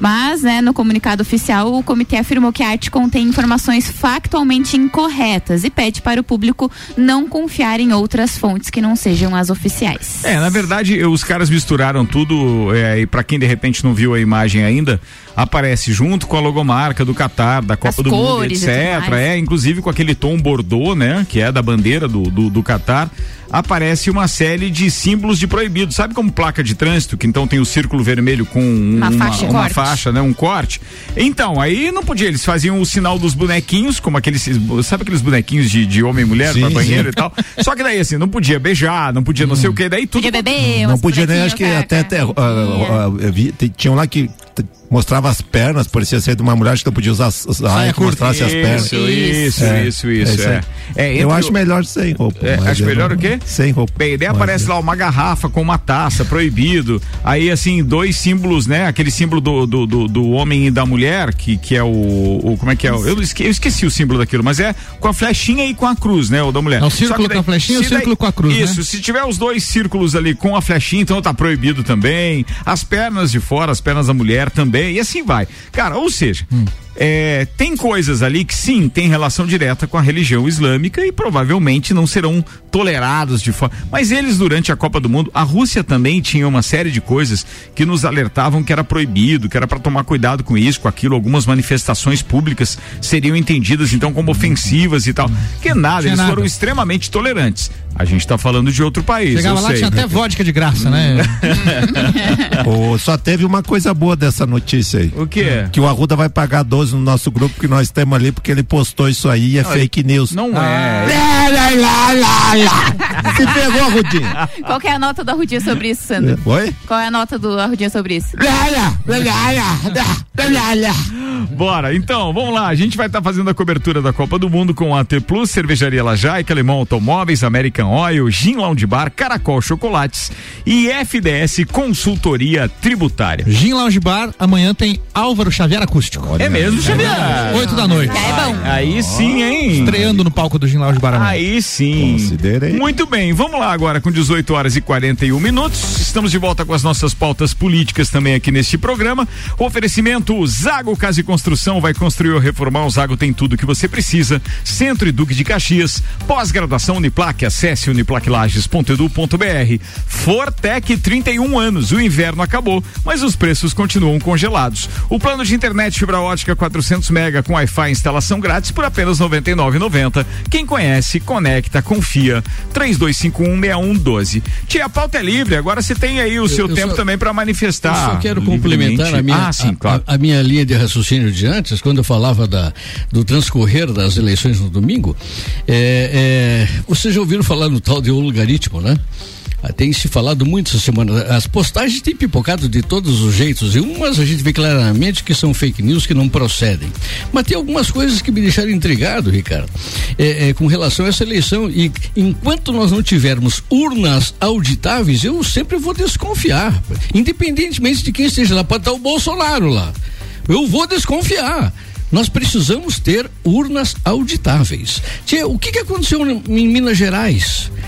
Mas, né, no comunicado oficial, o comitê afirmou que a arte contém informações factualmente incorretas e pede para o público não confiar em outras fontes que não sejam as oficiais. É, na verdade, os caras misturaram tudo, é, e pra quem de repente não viu a imagem ainda, aparece junto com a logomarca do Qatar, da Copa As do Mundo, etc. É, inclusive com aquele tom bordô, né, que é da bandeira do, do, do Qatar, aparece uma série de símbolos de proibido. Sabe como placa de trânsito, que então tem o círculo vermelho com um- Uma uma, faixa, uma faixa, né, um corte? Então, aí não podia, eles faziam o sinal dos bonequinhos, como aqueles, sabe aqueles bonequinhos de, de homem e mulher Sim, pra banheiro sim. e tal? Só que daí assim, não podia beijar, não podia não sei o que, daí tudo Podia beber, Não podia nem, acho que até, até eu vi, te- tinham lá que mostrava as pernas, parecia ser de uma mulher acho que não podia usar saia que mostrasse as pernas. Isso, isso, É, isso, isso. é isso É. É, eu acho o- melhor sem roupa. É, acho eu melhor não- o quê? Sem roupa. Bem, daí aparece eu- lá uma garrafa com uma taça, proibido. Aí, assim, dois símbolos, né? Aquele símbolo do, do, do, do homem e da mulher, que, que é o, o- Como é que é? Eu esqueci, eu esqueci o símbolo daquilo, mas é com a flechinha e com a cruz, né? O da mulher. É o círculo que com a flechinha e o se daí- círculo com a cruz, né? Isso, se tiver os dois círculos ali com a flechinha, então tá proibido também. As pernas de fora, as pernas da mulher também, e assim vai. Cara, ou seja. Hum. É, tem coisas ali que sim, tem relação direta com a religião islâmica e provavelmente não serão tolerados de forma. Mas eles, durante a Copa do Mundo, a Rússia também tinha uma série de coisas que nos alertavam que era proibido, que era para tomar cuidado com isso, com aquilo. Algumas manifestações públicas seriam entendidas então como ofensivas e tal. Que nada, Tinha eles nada. foram extremamente tolerantes. A gente tá falando de outro país. Chegava eu lá, sei. tinha até vodka de graça, né? Ô, só teve uma coisa boa dessa notícia aí. O quê? Que o Arruda vai pagar 12 no nosso grupo que nós temos ali, porque ele postou isso aí e é Não, fake news. Não Ah. é. Lá. Se pegou, Arrudinha. Qual que é a nota do Arrudinha sobre isso, Sandro? Oi? Qual é a nota do Arrudinha sobre isso? Bora, então, vamos lá. A gente vai estar fazendo a cobertura da Copa do Mundo com a T Plus, Cervejaria Lajaica, Alemão Automóveis, American Oil, Gin Lounge Bar, Caracol Chocolates e FDS Consultoria Tributária. Gin Lounge Bar, amanhã tem Álvaro Xavier Acústico. É mesmo, Xavier? Oito da noite. É bom. Aí sim, hein? Estreando no palco do Gin Lounge Bar amanhã. Aí sim. Muito bem, vamos lá agora com 18 horas e 41 minutos. Estamos de volta com as nossas pautas políticas também aqui neste programa. Oferecimento Zago Casa e Construção vai construir ou reformar. O Zago tem tudo que você precisa. Centro e Duque de Caxias. Pós-graduação Uniplaque. Acesse uniplaquilages.edu.br. Fortec 31 anos. O inverno acabou, mas os preços continuam congelados. O plano de internet fibra ótica 400 mega com Wi-Fi instalação grátis por apenas R$ 99,90. Quem conhece, conecta, confia. 32516112. Tia, a pauta é livre. Agora você tem aí o seu eu tempo só- também para manifestar. Eu só quero complementar a minha, Ah, sim, a- claro. a, a minha linha de raciocínio de antes, quando eu falava da, do transcorrer das eleições no domingo. É, é, vocês já ouviram falar no tal de logaritmo, né? Ah, Tem se falado muito essa semana. As postagens têm pipocado de todos os jeitos. E umas a gente vê claramente que são fake news que não procedem. Mas tem algumas coisas que me deixaram intrigado, Ricardo, é, é, com relação a essa eleição. E enquanto nós não tivermos urnas auditáveis, eu sempre vou desconfiar. Independentemente de quem esteja lá, pode estar o Bolsonaro lá. Eu vou desconfiar. Nós precisamos ter urnas auditáveis. Tia, o que, que aconteceu em Minas Gerais?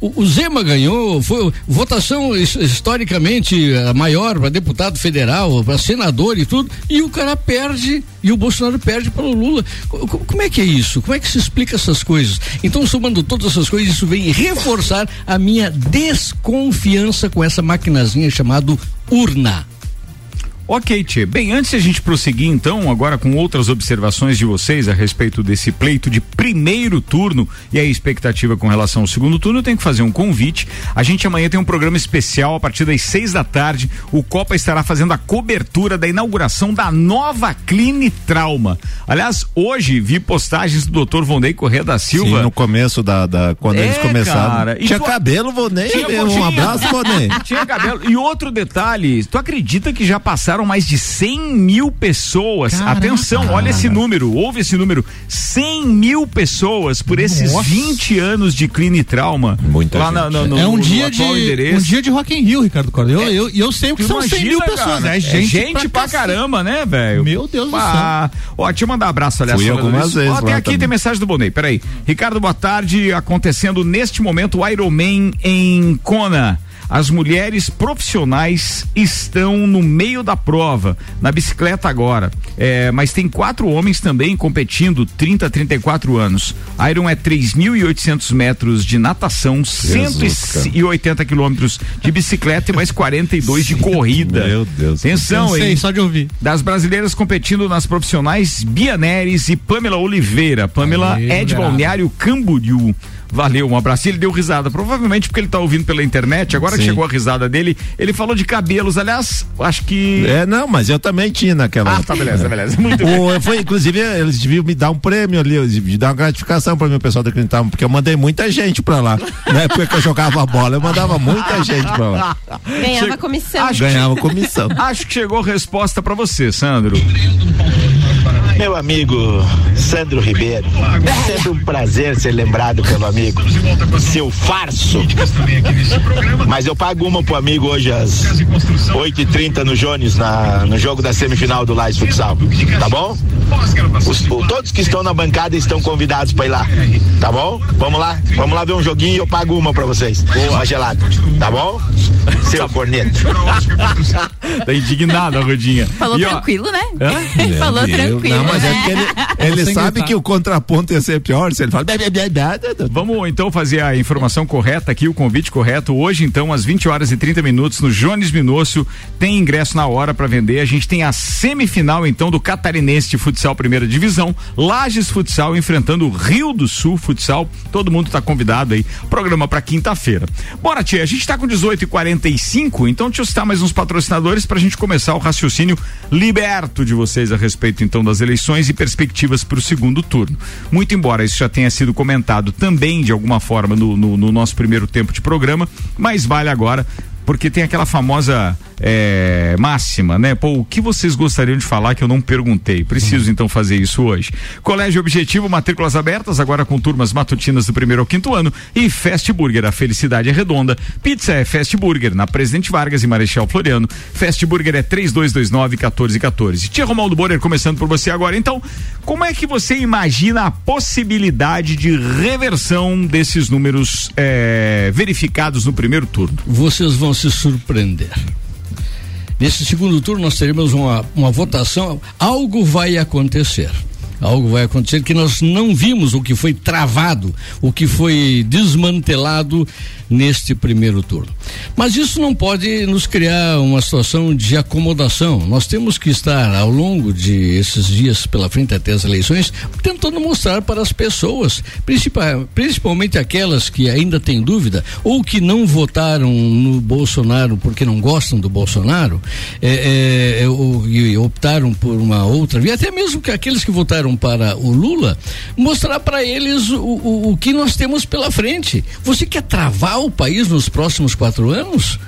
O, Zema ganhou, foi votação his- historicamente a maior para deputado federal, para senador e tudo, e o cara perde, e o Bolsonaro perde para o Lula. Co- co- Como é que é isso? Como é que se explica essas coisas? Então, somando todas essas coisas, isso vem reforçar a minha desconfiança com essa maquinazinha chamada urna. Ok, Tchê. Bem, antes de a gente prosseguir, então, agora com outras observações de vocês a respeito desse pleito de primeiro turno e a expectativa com relação ao segundo turno, eu tenho que fazer um convite. A gente amanhã tem um programa especial a partir das seis da tarde. O Copa estará fazendo a cobertura da inauguração da nova Cline Trauma. Aliás, hoje vi postagens do Dr. Vonei Corrêa da Silva. Sim, no começo da, da quando É, eles começaram. cara. Tinha tu- cabelo, Vonei. Tinha, um abraço, Vonei. Tinha cabelo. E outro detalhe, tu acredita que já passaram mais de 100 mil pessoas? Caraca. Atenção, olha esse número, ouve esse número. 100 mil pessoas por esses Nossa. 20 anos de Cline Trauma. Muita lá gente. no, no- é um no dia de endereço. um dia de Rock in Rio, Ricardo Corda. Eu, eu, eu sei o que são 100 imagina, mil pessoas. cara, É gente, pra, cacete. caramba, né, velho? Meu Deus do Ah, Ó, deixa eu mandar um abraço, aliás. Fui algumas vezes Ó, tem aqui, também. tem mensagem do Bonei, peraí. Ricardo, boa tarde. Acontecendo neste momento o Ironman em Kona. As mulheres profissionais estão no meio da prova, na bicicleta agora. É, mas tem quatro homens também competindo, 30 a 34 anos. Iron é 3.800 metros de natação, 180 quilômetros de bicicleta e mais 42 de corrida. Meu Deus. Atenção, hein? só de ouvir. Das brasileiras competindo nas profissionais Bia Neres e Pamela Oliveira. Pamela Aê, é de. Balneário Camboriú. Valeu, um abraço. E Ele deu risada, provavelmente porque ele tá ouvindo pela internet. Agora que Sim. chegou a risada dele, ele falou de cabelos. Aliás, acho que. É, não, mas eu também tinha naquela. Ah, tá, beleza, beleza. Muito bem. Foi, inclusive, eles deviam me dar um prêmio ali, eles deviam dar uma gratificação para mim, o pessoal da Clinton, porque eu mandei muita gente pra lá. Na época que eu jogava bola, eu mandava muita gente pra lá. Ganhava comissão. Acho que- Ganhava comissão. Acho que chegou a resposta pra você, Sandro. Meu amigo Sandro Ribeiro. É sempre um prazer ser lembrado pelo amigo. Seu farso. Mas eu pago uma pro amigo hoje às 8h30 no Jones, na, no jogo da semifinal do Lais Futsal. Tá bom? Os- o- todos que estão na bancada estão convidados pra ir lá. Tá bom? Vamos lá? Vamos lá ver um joguinho e eu pago uma pra vocês. Uma gelada. Tá bom? Seu corneto. tá indignado a Rodinha. Falou E, ó, tranquilo, né? Hã? Falou tranquilo. Não, mas é né? porque ele, ele sabe gritar. que o contraponto ia ser pior. Se ele fala. "Bé, bé, bé, bé, bé, bé". Vamos então fazer a informação correta aqui, o convite correto. Hoje, então, às 20 horas e 30 minutos, no Jones Minócio, tem ingresso na hora para vender. A gente tem a semifinal, então, do Catarinense de Futsal Primeira Divisão, Lages Futsal enfrentando o Rio do Sul Futsal. Todo mundo está convidado aí. Programa para quinta-feira. Bora, tia, a gente está com 18 e 45 então deixa eu citar mais uns patrocinadores para a gente começar o raciocínio liberto de vocês a respeito, então, das eleições e perspectivas para o segundo turno. Muito embora isso já tenha sido comentado também, de alguma forma, no, no- no nosso primeiro tempo de programa, mas vale agora porque tem aquela famosa é, máxima, né? Pô, o que vocês gostariam de falar que eu não perguntei? Preciso então fazer isso hoje. Colégio Objetivo, matrículas abertas, agora com turmas matutinas do primeiro ao quinto ano. E Fast Burger, a felicidade é redonda. Pizza é Fast Burger, na Presidente Vargas e Marechal Floriano. Fast Burger é 3229-1414. Tia Romualdo Borer, começando por você agora. Então, como é que você imagina a possibilidade de reversão desses números é, verificados no primeiro turno? Vocês vão se surpreender. Nesse segundo turno nós teremos uma, uma votação, algo vai acontecer. Algo vai acontecer que nós não vimos o que foi travado, o que foi desmantelado neste primeiro turno. Mas isso não pode nos criar uma situação de acomodação. Nós temos que estar ao longo de esses dias pela frente até as eleições tentando mostrar para as pessoas, principal- principalmente aquelas que ainda têm dúvida ou que não votaram no Bolsonaro porque não gostam do Bolsonaro, é, é, ou, e optaram por uma outra via, até mesmo que aqueles que votaram para o Lula, mostrar para eles o, o, o que nós temos pela frente. Você quer travar o país nos próximos quatro anos?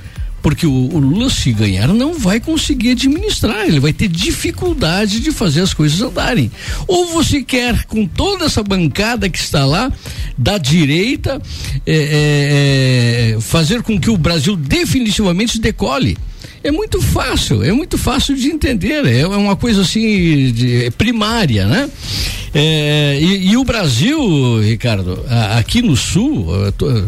Porque o, o Lula, se ganhar, não vai conseguir administrar, ele vai ter dificuldade de fazer as coisas andarem. Ou você quer, com toda essa bancada que está lá, da direita, é, é, é, fazer com que o Brasil definitivamente decole. É muito fácil, é muito fácil de entender, é uma coisa assim de- primária, né? É, e, e o Brasil, Ricardo, a- aqui no sul,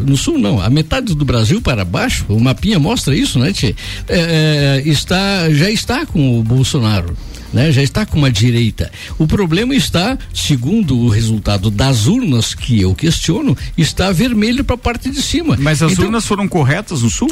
no sul não, a metade do Brasil para baixo, o mapinha mostra isso, né, Tchê? É, é, está, já está com o Bolsonaro. Né, já está com uma direita. O problema está, segundo o resultado das urnas, que eu questiono, está vermelho para a parte de cima. Mas as Então, urnas foram corretas no sul?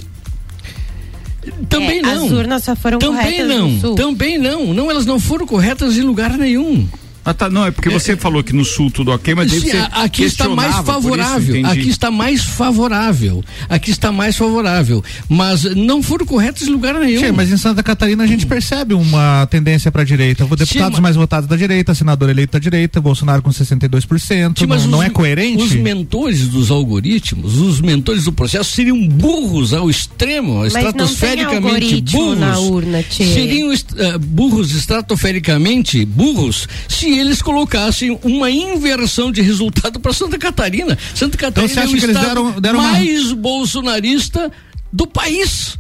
Também É, não. As urnas só foram Também corretas não. Também não. Não, elas não foram corretas em lugar nenhum. Ah, tá. Não, é porque você falou que no sul tudo ok, mas Sim, aqui está mais isso, favorável. entendi. aqui está mais favorável. Aqui está mais favorável. Mas não foram corretos em lugar nenhum. Che, mas em Santa Catarina a gente percebe uma tendência para a direita. Deputados Che, mais votados da direita, senador eleito da direita, Bolsonaro com 62%. Sim, mas não, não os- é coerente? Os mentores dos algoritmos, os mentores do processo seriam burros ao extremo, Mas não tem estratosfericamente burros. na urna, seriam est- eh, burros estratosfericamente burros se eles colocassem uma inversão de resultado para Santa Catarina. Santa Catarina Então você acha é o estado deram- deram uma- mais bolsonarista do país.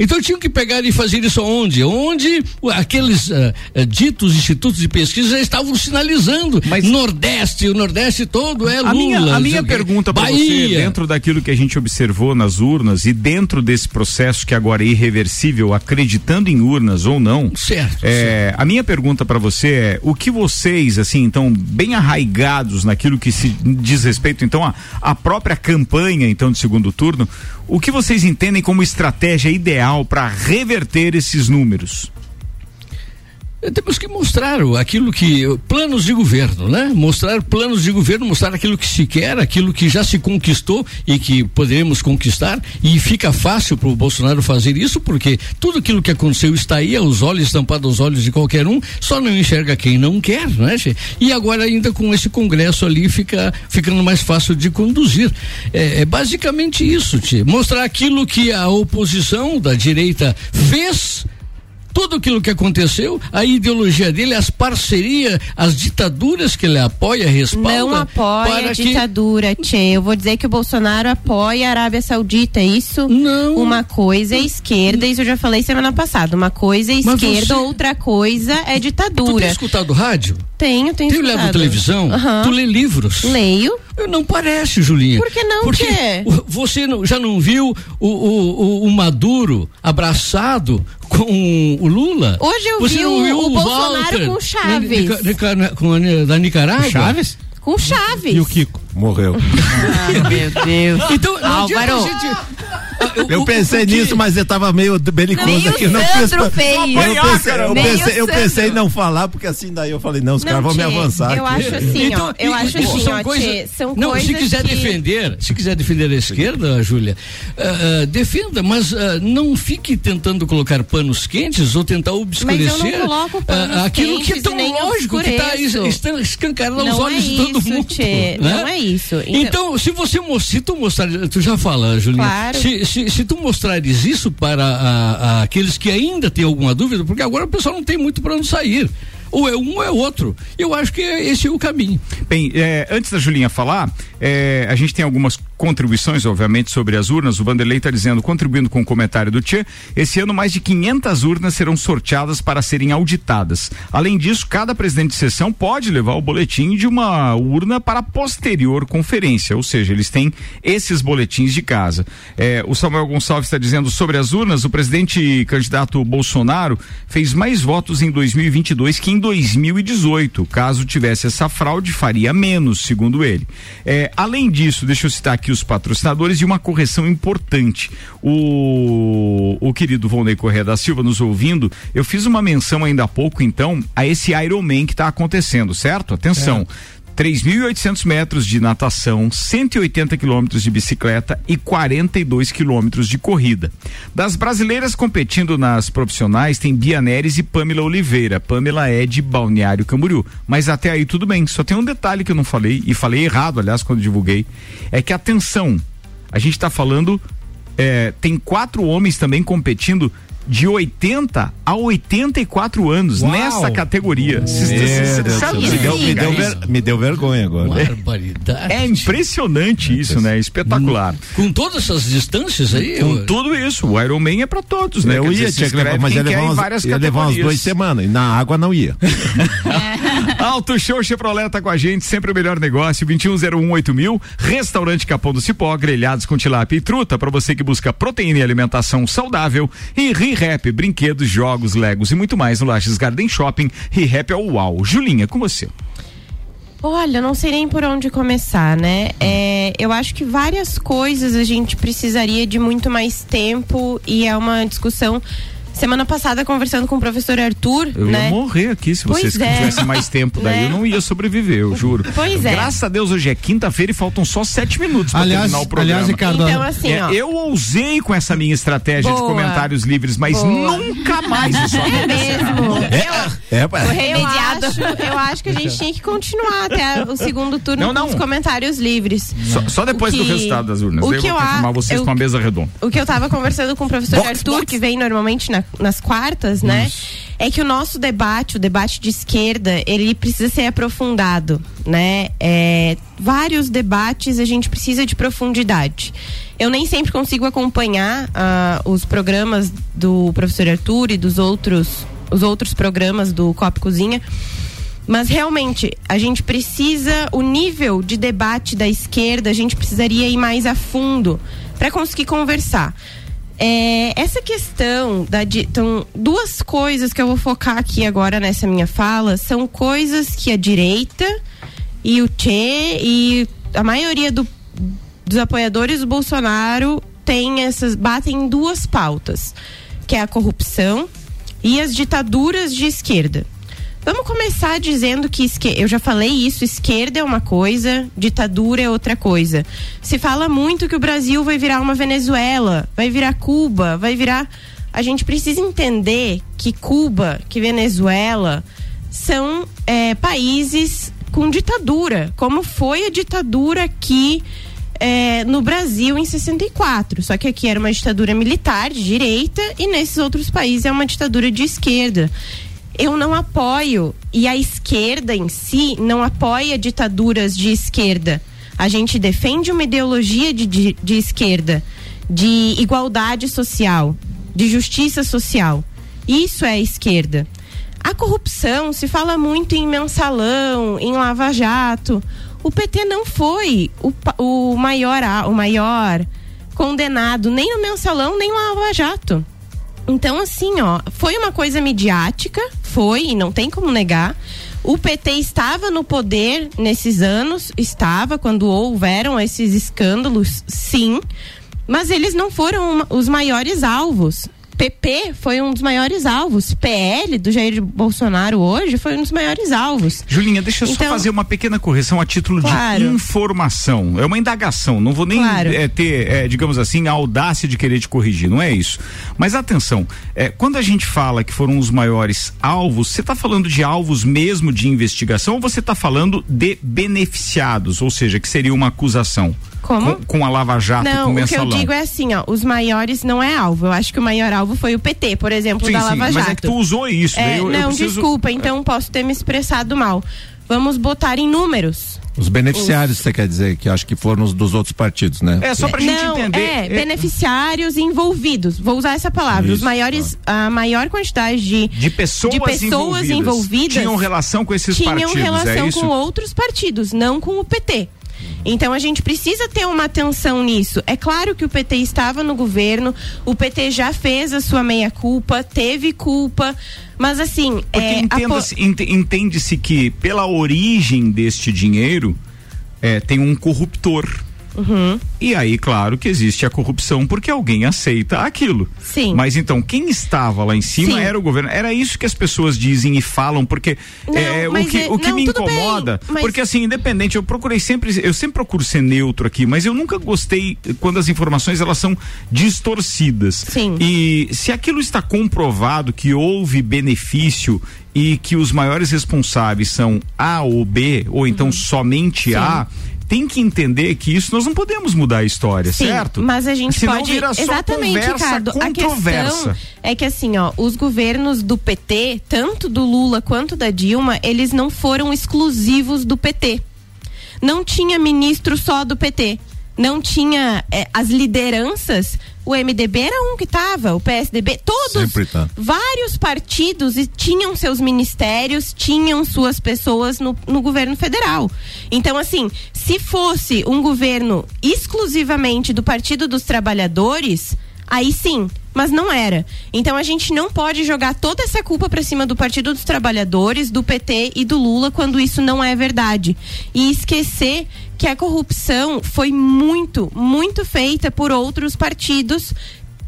Então tinham que pegar e fazer isso onde? Onde aqueles ah, ditos institutos de pesquisa já estavam sinalizando. Nordeste, o Nordeste todo é Lula. A minha, a minha pergunta para você, dentro daquilo que a gente observou nas urnas e dentro desse processo que agora é irreversível, acreditando em urnas ou não, certo, é, a minha pergunta para você é o que vocês, assim, então bem arraigados naquilo que se diz respeito, então a própria campanha, então de segundo turno, o que vocês entendem como estratégia ideal para reverter esses números? Temos que mostrar aquilo que. planos de governo, né? Mostrar planos de governo, mostrar aquilo que se quer, aquilo que já se conquistou e que poderemos conquistar. E fica fácil para o Bolsonaro fazer isso, porque tudo aquilo que aconteceu está aí, aos olhos, estampado aos olhos de qualquer um, só não enxerga quem não quer, né? E agora, ainda com esse Congresso ali, fica ficando mais fácil de conduzir. É, é basicamente isso, Tchê. Mostrar aquilo que a oposição da direita fez tudo aquilo que aconteceu, a ideologia dele, as parcerias, as ditaduras que ele apoia, respalda. Não apoia a que- ditadura, Tchê. Eu vou dizer que o Bolsonaro apoia a Arábia Saudita, é isso? Não. Uma coisa é esquerda, isso eu já falei semana passada. Uma coisa é esquerda, você- outra coisa é Tu ditadura. tem escutado rádio? Tenho, tenho Tu escutado. leva televisão? Aham. Tu lê livros? Leio. Não parece, Julinha. Por que não, Porque o- você não- já não viu o, o, o- o Maduro abraçado com o Lula? Hoje eu Você vi não o- viu o Bolsonaro Walter com o Chaves. na- Nica- Nica- com a- da Nicarágua? Chaves? Com Chaves. E o Kiko? Morreu. Ah, meu Deus. Então, não Álvaro. gente. Eu pensei nisso, mas eu tava meio belicoso aqui. Eu não quis-. Eu pensei, eu pensei, eu pensei em não falar, porque assim daí eu falei, não, os caras vão me avançar. Eu aqui. acho assim, ó. Eu acho assim, são ó, coisas- Tchê, são não, coisas se quiser que... defender, se quiser defender a esquerda, Júlia, ah, ah, defenda, mas ah, não fique tentando colocar panos quentes ou tentar obscurecer aquilo que é tão lógico, que escancarado aos Não olhos é de todo mundo. Tchê, né? não é isso. Então, Então- se você se tu mostrar, tu já fala, Julinha, Claro. se, se, se tu mostrares isso para a- a- aqueles que ainda têm alguma dúvida, porque agora o pessoal não tem muito para onde sair. Ou é um ou é outro. Eu acho que esse é o caminho. Bem, é, antes da Julinha falar, é, a gente tem algumas contribuições, obviamente, sobre as urnas. O Vanderlei está dizendo, contribuindo com o comentário do Tchê, esse ano mais de 500 urnas serão sorteadas para serem auditadas. Além disso, cada presidente de sessão pode levar o boletim de uma urna para posterior conferência, ou seja, eles têm esses boletins de casa. É, o Samuel Gonçalves está dizendo sobre as urnas, o presidente candidato Bolsonaro fez mais votos em 2022 que em 2018. Caso tivesse essa fraude, faria menos, segundo ele. É, além disso, deixa eu citar aqui os patrocinadores e uma correção importante. O, o querido Volney Correia da Silva nos ouvindo, eu fiz uma menção ainda há pouco, então, a esse Ironman que está acontecendo, certo? Atenção. 3.800 metros de natação, 180 quilômetros de bicicleta e 42 quilômetros de corrida. Das brasileiras competindo nas profissionais tem Bia Neres e Pamela Oliveira. Pamela é de Balneário Camboriú. Mas até aí tudo bem. Só tem um detalhe que eu não falei, e falei errado, aliás, quando divulguei. É que atenção, a gente está falando. é, tem quatro homens também competindo de 80 a 84 anos Uau. nessa categoria. Sabe me, deu, me, significa deu isso? ver- me deu vergonha agora. Barbaridade. É impressionante isso, né? Espetacular. Com todas essas distâncias aí. Com eu- tudo isso, o Iron Man é pra todos, né? Eu Quer ia, dizer, tinha que levar, mas ia levar, em umas, várias ia levar umas duas semanas. E na água não ia. Auto Show Chevrolet tá com a gente, sempre o melhor negócio, 21018000 mil. Restaurante Capão do Cipó, grelhados com tilápia e truta, para você que busca proteína e alimentação saudável. E ReHap, brinquedos, jogos, legos e muito mais no Lages Garden Shopping. ReHap é o UAU. Julinha, com você. Olha, eu não sei nem por onde começar, né? É, eu acho que várias coisas a gente precisaria de muito mais tempo e é uma discussão. Semana passada, conversando com o professor Arthur, Eu né? ia morrer aqui se vocês Pois é. tivessem mais tempo daí. Né? Eu não ia sobreviver, eu juro. Pois é. Graças a Deus, hoje é quinta-feira e faltam só sete minutos para Aliás- terminar o programa. aliás, Ricardo, Então, assim, É, ó. eu ousei com essa minha estratégia de Boa. comentários livres, mas Boa. nunca mais isso É mesmo. É, Eu pai. remediado. Acho, eu acho que a gente tinha que continuar até o segundo turno Não, não. com os comentários livres. Só, só depois O do que- resultado das urnas. o eu que vou eu confirmar a- vocês eu- com a mesa redonda. O que eu tava conversando com o professor Arthur, que vem normalmente na- nas quartas, né? É que o nosso debate, o debate de esquerda, ele precisa ser aprofundado, né? É, vários debates a gente precisa de profundidade. Eu nem sempre consigo acompanhar ah, os programas do professor Arthur e dos outros, os outros programas do Copa Cozinha. Mas realmente, a gente precisa, o nível de debate da esquerda, a gente precisaria ir mais a fundo para conseguir conversar. É, essa questão da. Então, duas coisas que eu vou focar aqui agora nessa minha fala são coisas que a direita e o Che e a maioria do- dos apoiadores do Bolsonaro tem essas. batem em duas pautas, que é a corrupção e as ditaduras de esquerda. Vamos começar dizendo que esque- eu já falei isso, esquerda é uma coisa, ditadura é outra coisa. Se fala muito que o Brasil vai virar uma Venezuela, vai virar Cuba, vai virar. A gente precisa entender que Cuba, que Venezuela são é, países com ditadura, como foi a ditadura aqui é, no Brasil em 64. Só que aqui era uma ditadura militar de direita e nesses outros países é uma ditadura de esquerda. Eu não apoio, e a esquerda em si não apoia ditaduras de esquerda. A gente defende uma ideologia de, de, de esquerda, de igualdade social, de justiça social. Isso é a esquerda. A corrupção se fala muito em mensalão, em lava-jato. O PT não foi o, o maior o maior condenado nem no mensalão nem no lava-jato. Então assim, ó, foi uma coisa midiática, foi e não tem como negar. O PT estava no poder nesses anos, estava quando houveram esses escândalos, sim, mas eles não foram uma- os maiores alvos. PP foi um dos maiores alvos. PL do Jair Bolsonaro hoje foi um dos maiores alvos. Julinha, deixa eu só Então- fazer uma pequena correção a título Claro. de informação. É uma indagação, não vou nem Claro. eh, ter, eh, digamos assim, a audácia de querer te corrigir, não é isso. Mas atenção, eh, quando a gente fala que foram os maiores alvos, você está falando de alvos mesmo de investigação ou você está falando de beneficiados, ou seja, que seria uma acusação? Como? Com, com a Lava Jato, com Não, o o que eu digo é assim, ó, os maiores não é alvo. Eu acho que o maior alvo foi o PT, por exemplo, Sim, da sim, Lava mas Jato. é que tu usou isso, É, daí eu- eu não, preciso- desculpa, então posso ter me expressado mal. Vamos botar em números. Os beneficiários, você quer dizer, que acho que foram os dos outros partidos, né? É, só pra gente não, entender. É, beneficiários envolvidos. Vou usar essa palavra. Os Isso, maiores, a maior quantidade de, de pessoas, de pessoas envolvidas, tinham relação com esses tinham partidos, relação é isso? com outros partidos, não com o PT. Então a gente precisa ter uma atenção nisso. É claro que o PT estava no governo, o PT já fez a sua meia culpa, teve culpa, mas assim, é, po- entende-se que pela origem deste dinheiro é, tem um corruptor. Uhum. E aí, claro que existe a corrupção porque alguém aceita aquilo. Sim. Mas então, quem estava lá em cima Sim. era o governo. Era isso que as pessoas dizem e falam, porque Não, é, o mas que, é- o que não, me tudo bem, incomoda, mas- porque assim, independente, eu procurei sempre, eu sempre procuro ser neutro aqui, mas eu nunca gostei quando as informações elas são distorcidas. Sim. E se aquilo está comprovado que houve benefício e que os maiores responsáveis são A ou B, ou então Uhum. somente A, tem que entender que isso nós não podemos mudar a história, Sim, certo? Mas a gente Senão pode. vira só Exatamente, conversa Ricardo. A questão é que assim, ó, os governos do PT, tanto do Lula quanto da Dilma, eles não foram exclusivos do PT. Não tinha ministro só do PT. Não tinha eh, as lideranças. O MDB era um que tava, o PSDB, todos tá. vários partidos e tinham seus ministérios, tinham suas pessoas no, no governo federal. Então, assim, se fosse um governo exclusivamente do Partido dos Trabalhadores, aí sim, mas não era. Então a gente não pode jogar toda essa culpa para cima do Partido dos Trabalhadores, do PT e do Lula quando isso não é verdade. E esquecer que a corrupção foi muito, muito feita por outros partidos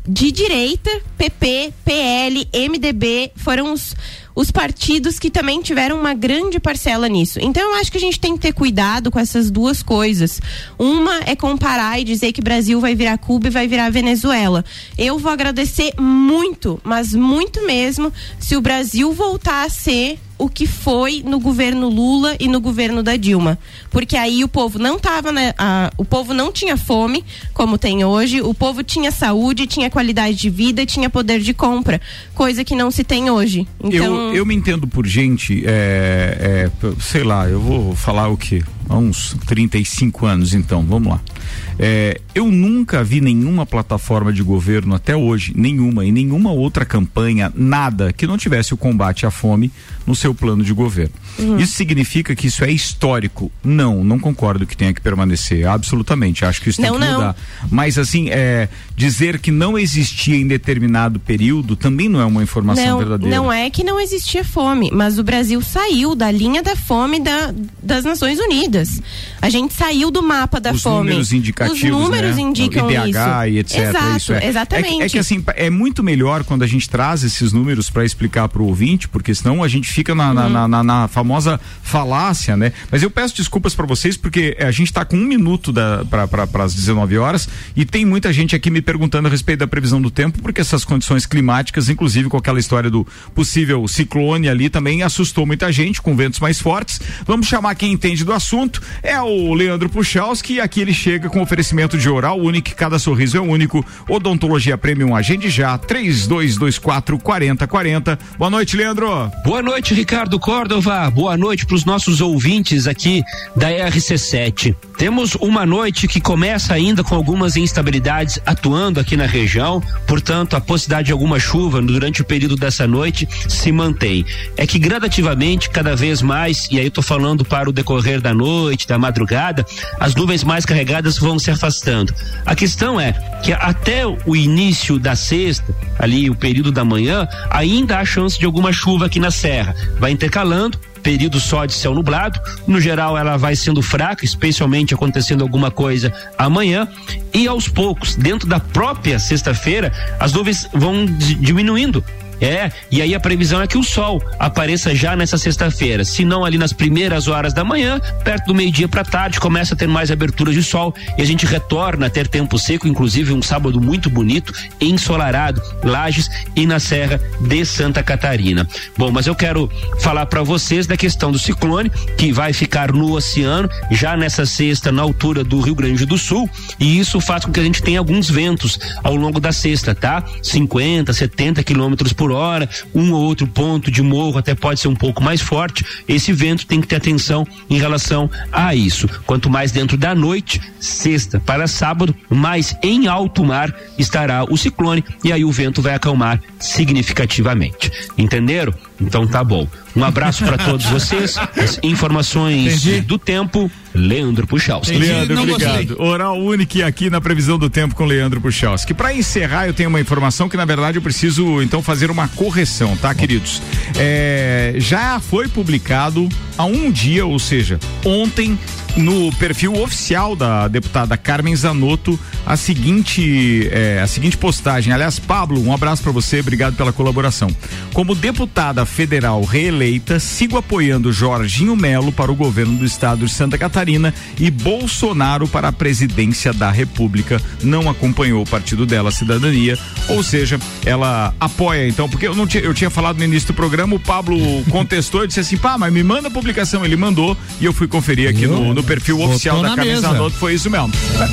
de direita, PP, PL, MDB, foram os, os partidos que também tiveram uma grande parcela nisso. Então eu acho que a gente tem que ter cuidado com essas duas coisas. Uma é comparar e dizer que Brasil vai virar Cuba e vai virar Venezuela. Eu vou agradecer muito, mas muito mesmo, se o Brasil voltar a ser o que foi no governo Lula e no governo da Dilma. Porque aí o povo não tava, né, a- o povo não tinha fome, como tem hoje, o povo tinha saúde, tinha qualidade de vida, tinha poder de compra, coisa que não se tem hoje. Então, Eu, eu me entendo por gente, é, é, sei lá, eu vou falar o quê? Há uns 35 anos, então, vamos lá. É, eu nunca vi nenhuma plataforma de governo até hoje, nenhuma, e nenhuma outra campanha, nada, que não tivesse o combate à fome no seu plano de governo. Uhum. Isso significa que isso é histórico? Não, não concordo que tenha que permanecer, absolutamente. Acho que isso tem Não, que não. mudar. Mas assim, é, dizer que não existia em determinado período também não é uma informação não, verdadeira. não é que não existia fome, mas o Brasil saiu da linha da fome da- das Nações Unidas. A gente saiu do mapa da os fome. números indicativos, Os números né? indicam o IDH isso. e etc. Exato, isso é. exatamente. É que, é que, assim, é muito melhor quando a gente traz esses números para explicar para o ouvinte, porque senão a gente fica na, Uhum. na- na- na famosa falácia, né? Mas eu peço desculpas para vocês porque a gente está com um minuto para as 19 horas e tem muita gente aqui me perguntando a respeito da previsão do tempo, porque essas condições climáticas, inclusive com aquela história do possível ciclone ali, também assustou muita gente com ventos mais fortes. Vamos chamar quem entende do assunto. Assunto é o Leandro Puchalski e aqui ele chega com oferecimento de oral único, cada sorriso é único. Odontologia Premium Agende já, 3224 4040. Boa noite, Leandro. Boa noite, Ricardo Córdova. Boa noite para os nossos ouvintes aqui da RC7. Temos uma noite que começa ainda com algumas instabilidades atuando aqui na região, portanto, a possibilidade de alguma chuva durante o período dessa noite se mantém. É que gradativamente, cada vez mais, e aí eu tô falando para o decorrer da noite, da madrugada, as nuvens mais carregadas vão se afastando. A questão é que até o início da sexta, ali o período da manhã, ainda há chance de alguma chuva aqui na serra. Vai intercalando período só de céu nublado. No geral, ela vai sendo fraca, especialmente acontecendo alguma coisa amanhã. E aos poucos, dentro da própria sexta-feira, as nuvens vão di- diminuindo. É, e aí a previsão é que o sol apareça já nessa sexta-feira. Se não ali nas primeiras horas da manhã, perto do meio-dia para tarde, começa a ter mais abertura de sol e a gente retorna a ter tempo seco, inclusive um sábado muito bonito, ensolarado, Lages e na Serra de Santa Catarina. Bom, mas eu quero falar para vocês da questão do ciclone, que vai ficar no oceano já nessa sexta, na altura do Rio Grande do Sul, e isso faz com que a gente tenha alguns ventos ao longo da sexta, tá? 50, 70 quilômetros por hora, um ou outro ponto de morro até pode ser um pouco mais forte. Esse vento tem que ter atenção em relação a isso. Quanto mais dentro da noite, sexta para sábado, mais em alto mar estará o ciclone e aí o vento vai acalmar significativamente. Entenderam? Então tá bom. Um abraço para todos vocês. As informações do tempo, Leandro Puchalski. Leandro, obrigado. Oral único aqui na previsão do tempo com Leandro Puchalski. Para encerrar, eu tenho uma informação que na verdade eu preciso então fazer uma correção, tá, queridos? É, já foi publicado há um dia, ou seja, ontem no perfil oficial da deputada Carmen Zanotto a seguinte é, a seguinte postagem. Aliás, Pablo, um abraço para você, obrigado pela colaboração. Como deputada federal reeleita, sigo apoiando Jorginho Melo para o governo do estado de Santa Catarina e Bolsonaro para a presidência da República. Não acompanhou o partido dela, Cidadania, ou seja, ela apoia então, porque eu não tinha, eu tinha falado no início do programa, o Pablo contestou e disse assim: "Pá, mas me manda a publicação". Ele mandou e eu fui conferir aqui no, no perfil Botou oficial da na Carmen mesa. Foi isso mesmo.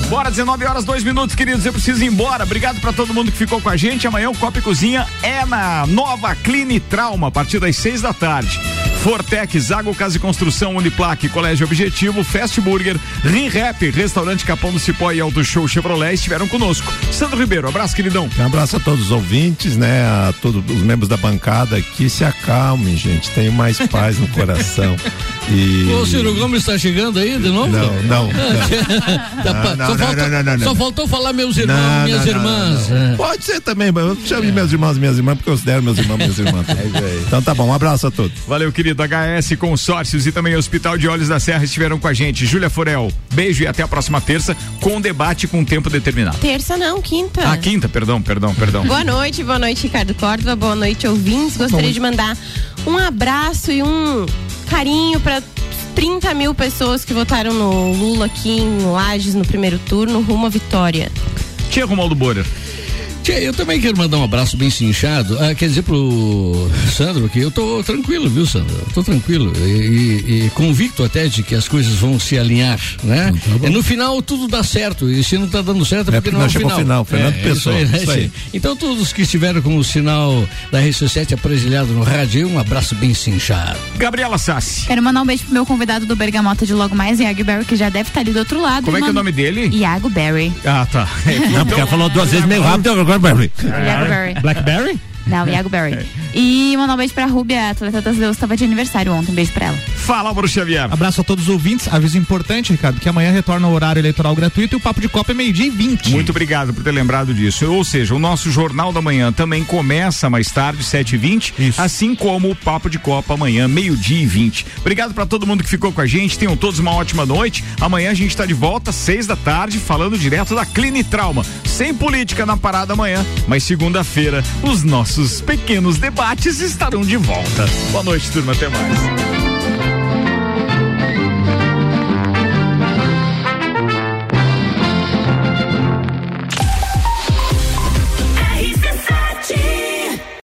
Bora, 19 horas, 2 minutos, queridos. Eu preciso ir embora. Obrigado pra todo mundo que ficou com a gente. Amanhã o Copa e Cozinha é na nova Cline Trauma, a partir das 6 da tarde. Fortec, Zago Casa e Construção, Uniplaque, Colégio Objetivo, Fast Burger, Rinrap, Restaurante Capão do Cipó e Auto Show Chevrolet estiveram conosco. Sandro Ribeiro, abraço, queridão. Um abraço a todos os ouvintes, né? A todos os membros da bancada aqui. Se acalmem, gente. Tenham mais paz no coração. E. O Ciro Gomes está chegando aí de novo? Não, não. Só, não, falta- não, não, não, só não. faltou falar meus irmãos, Não, minhas não, não, irmãs. não, não. É. Pode ser também, mas eu chamo de meus irmãos, minhas irmãs, porque eu considero meus irmãos, minhas irmãs. então tá bom, um abraço a todos. Valeu, querido. HS Consórcios e também Hospital de Olhos da Serra estiveram com a gente. Júlia Forel, beijo e até a próxima terça com debate com tempo determinado. Terça não, quinta. Ah, quinta, perdão, perdão, perdão. Boa noite, boa noite, Ricardo Córdova, boa noite, ouvintes. Gostaria de mandar um abraço e um carinho para 30 mil pessoas que votaram no Lula aqui em Lages no primeiro turno, rumo à vitória. Tia Romualdo Borer. Tia, eu também quero mandar um abraço bem cinchado. Ah, quer dizer pro Sandro que eu tô tranquilo, viu, Sandro? Eu tô tranquilo e, e- e convicto até de que as coisas vão se alinhar, né? e no final tudo dá certo. E se não tá dando certo é É porque porque não é o final. ao final, Fernando É, isso aí, Pessoa, né, isso aí. Então todos que estiveram com o sinal da RC7 apresilhado no rádio, um abraço bem cinchado. Gabriela Sassi. Quero mandar um beijo pro meu convidado do Bergamota de logo mais, Iago Berry, que já deve estar ali do outro lado. Como é que é o nome dele? Iago Berry. Ah, tá. Não, porque ela falou duas vezes meio rápido, agora Berry. Iago Berry. Blackberry? Não, Iago Berry. E mandar um beijo pra Rúbia, atleta das Deus, tava de aniversário ontem. Um beijo pra ela. Fala, Bruno Xavier. Abraço a todos os ouvintes. Aviso importante, Ricardo, que amanhã retorna o horário eleitoral gratuito e o Papo de Copa é meio-dia e 20. Muito obrigado por ter lembrado disso. Ou seja, o nosso Jornal da Manhã também começa mais tarde, 7h20, assim como o Papo de Copa amanhã, meio-dia e 20. Obrigado para todo mundo que ficou com a gente. Tenham todos uma ótima noite. Amanhã a gente está de volta, seis da tarde, falando direto da Cline Trauma. Sem política na parada amanhã, mas segunda-feira os nossos pequenos debates estarão de volta. Boa noite, turma. Até mais.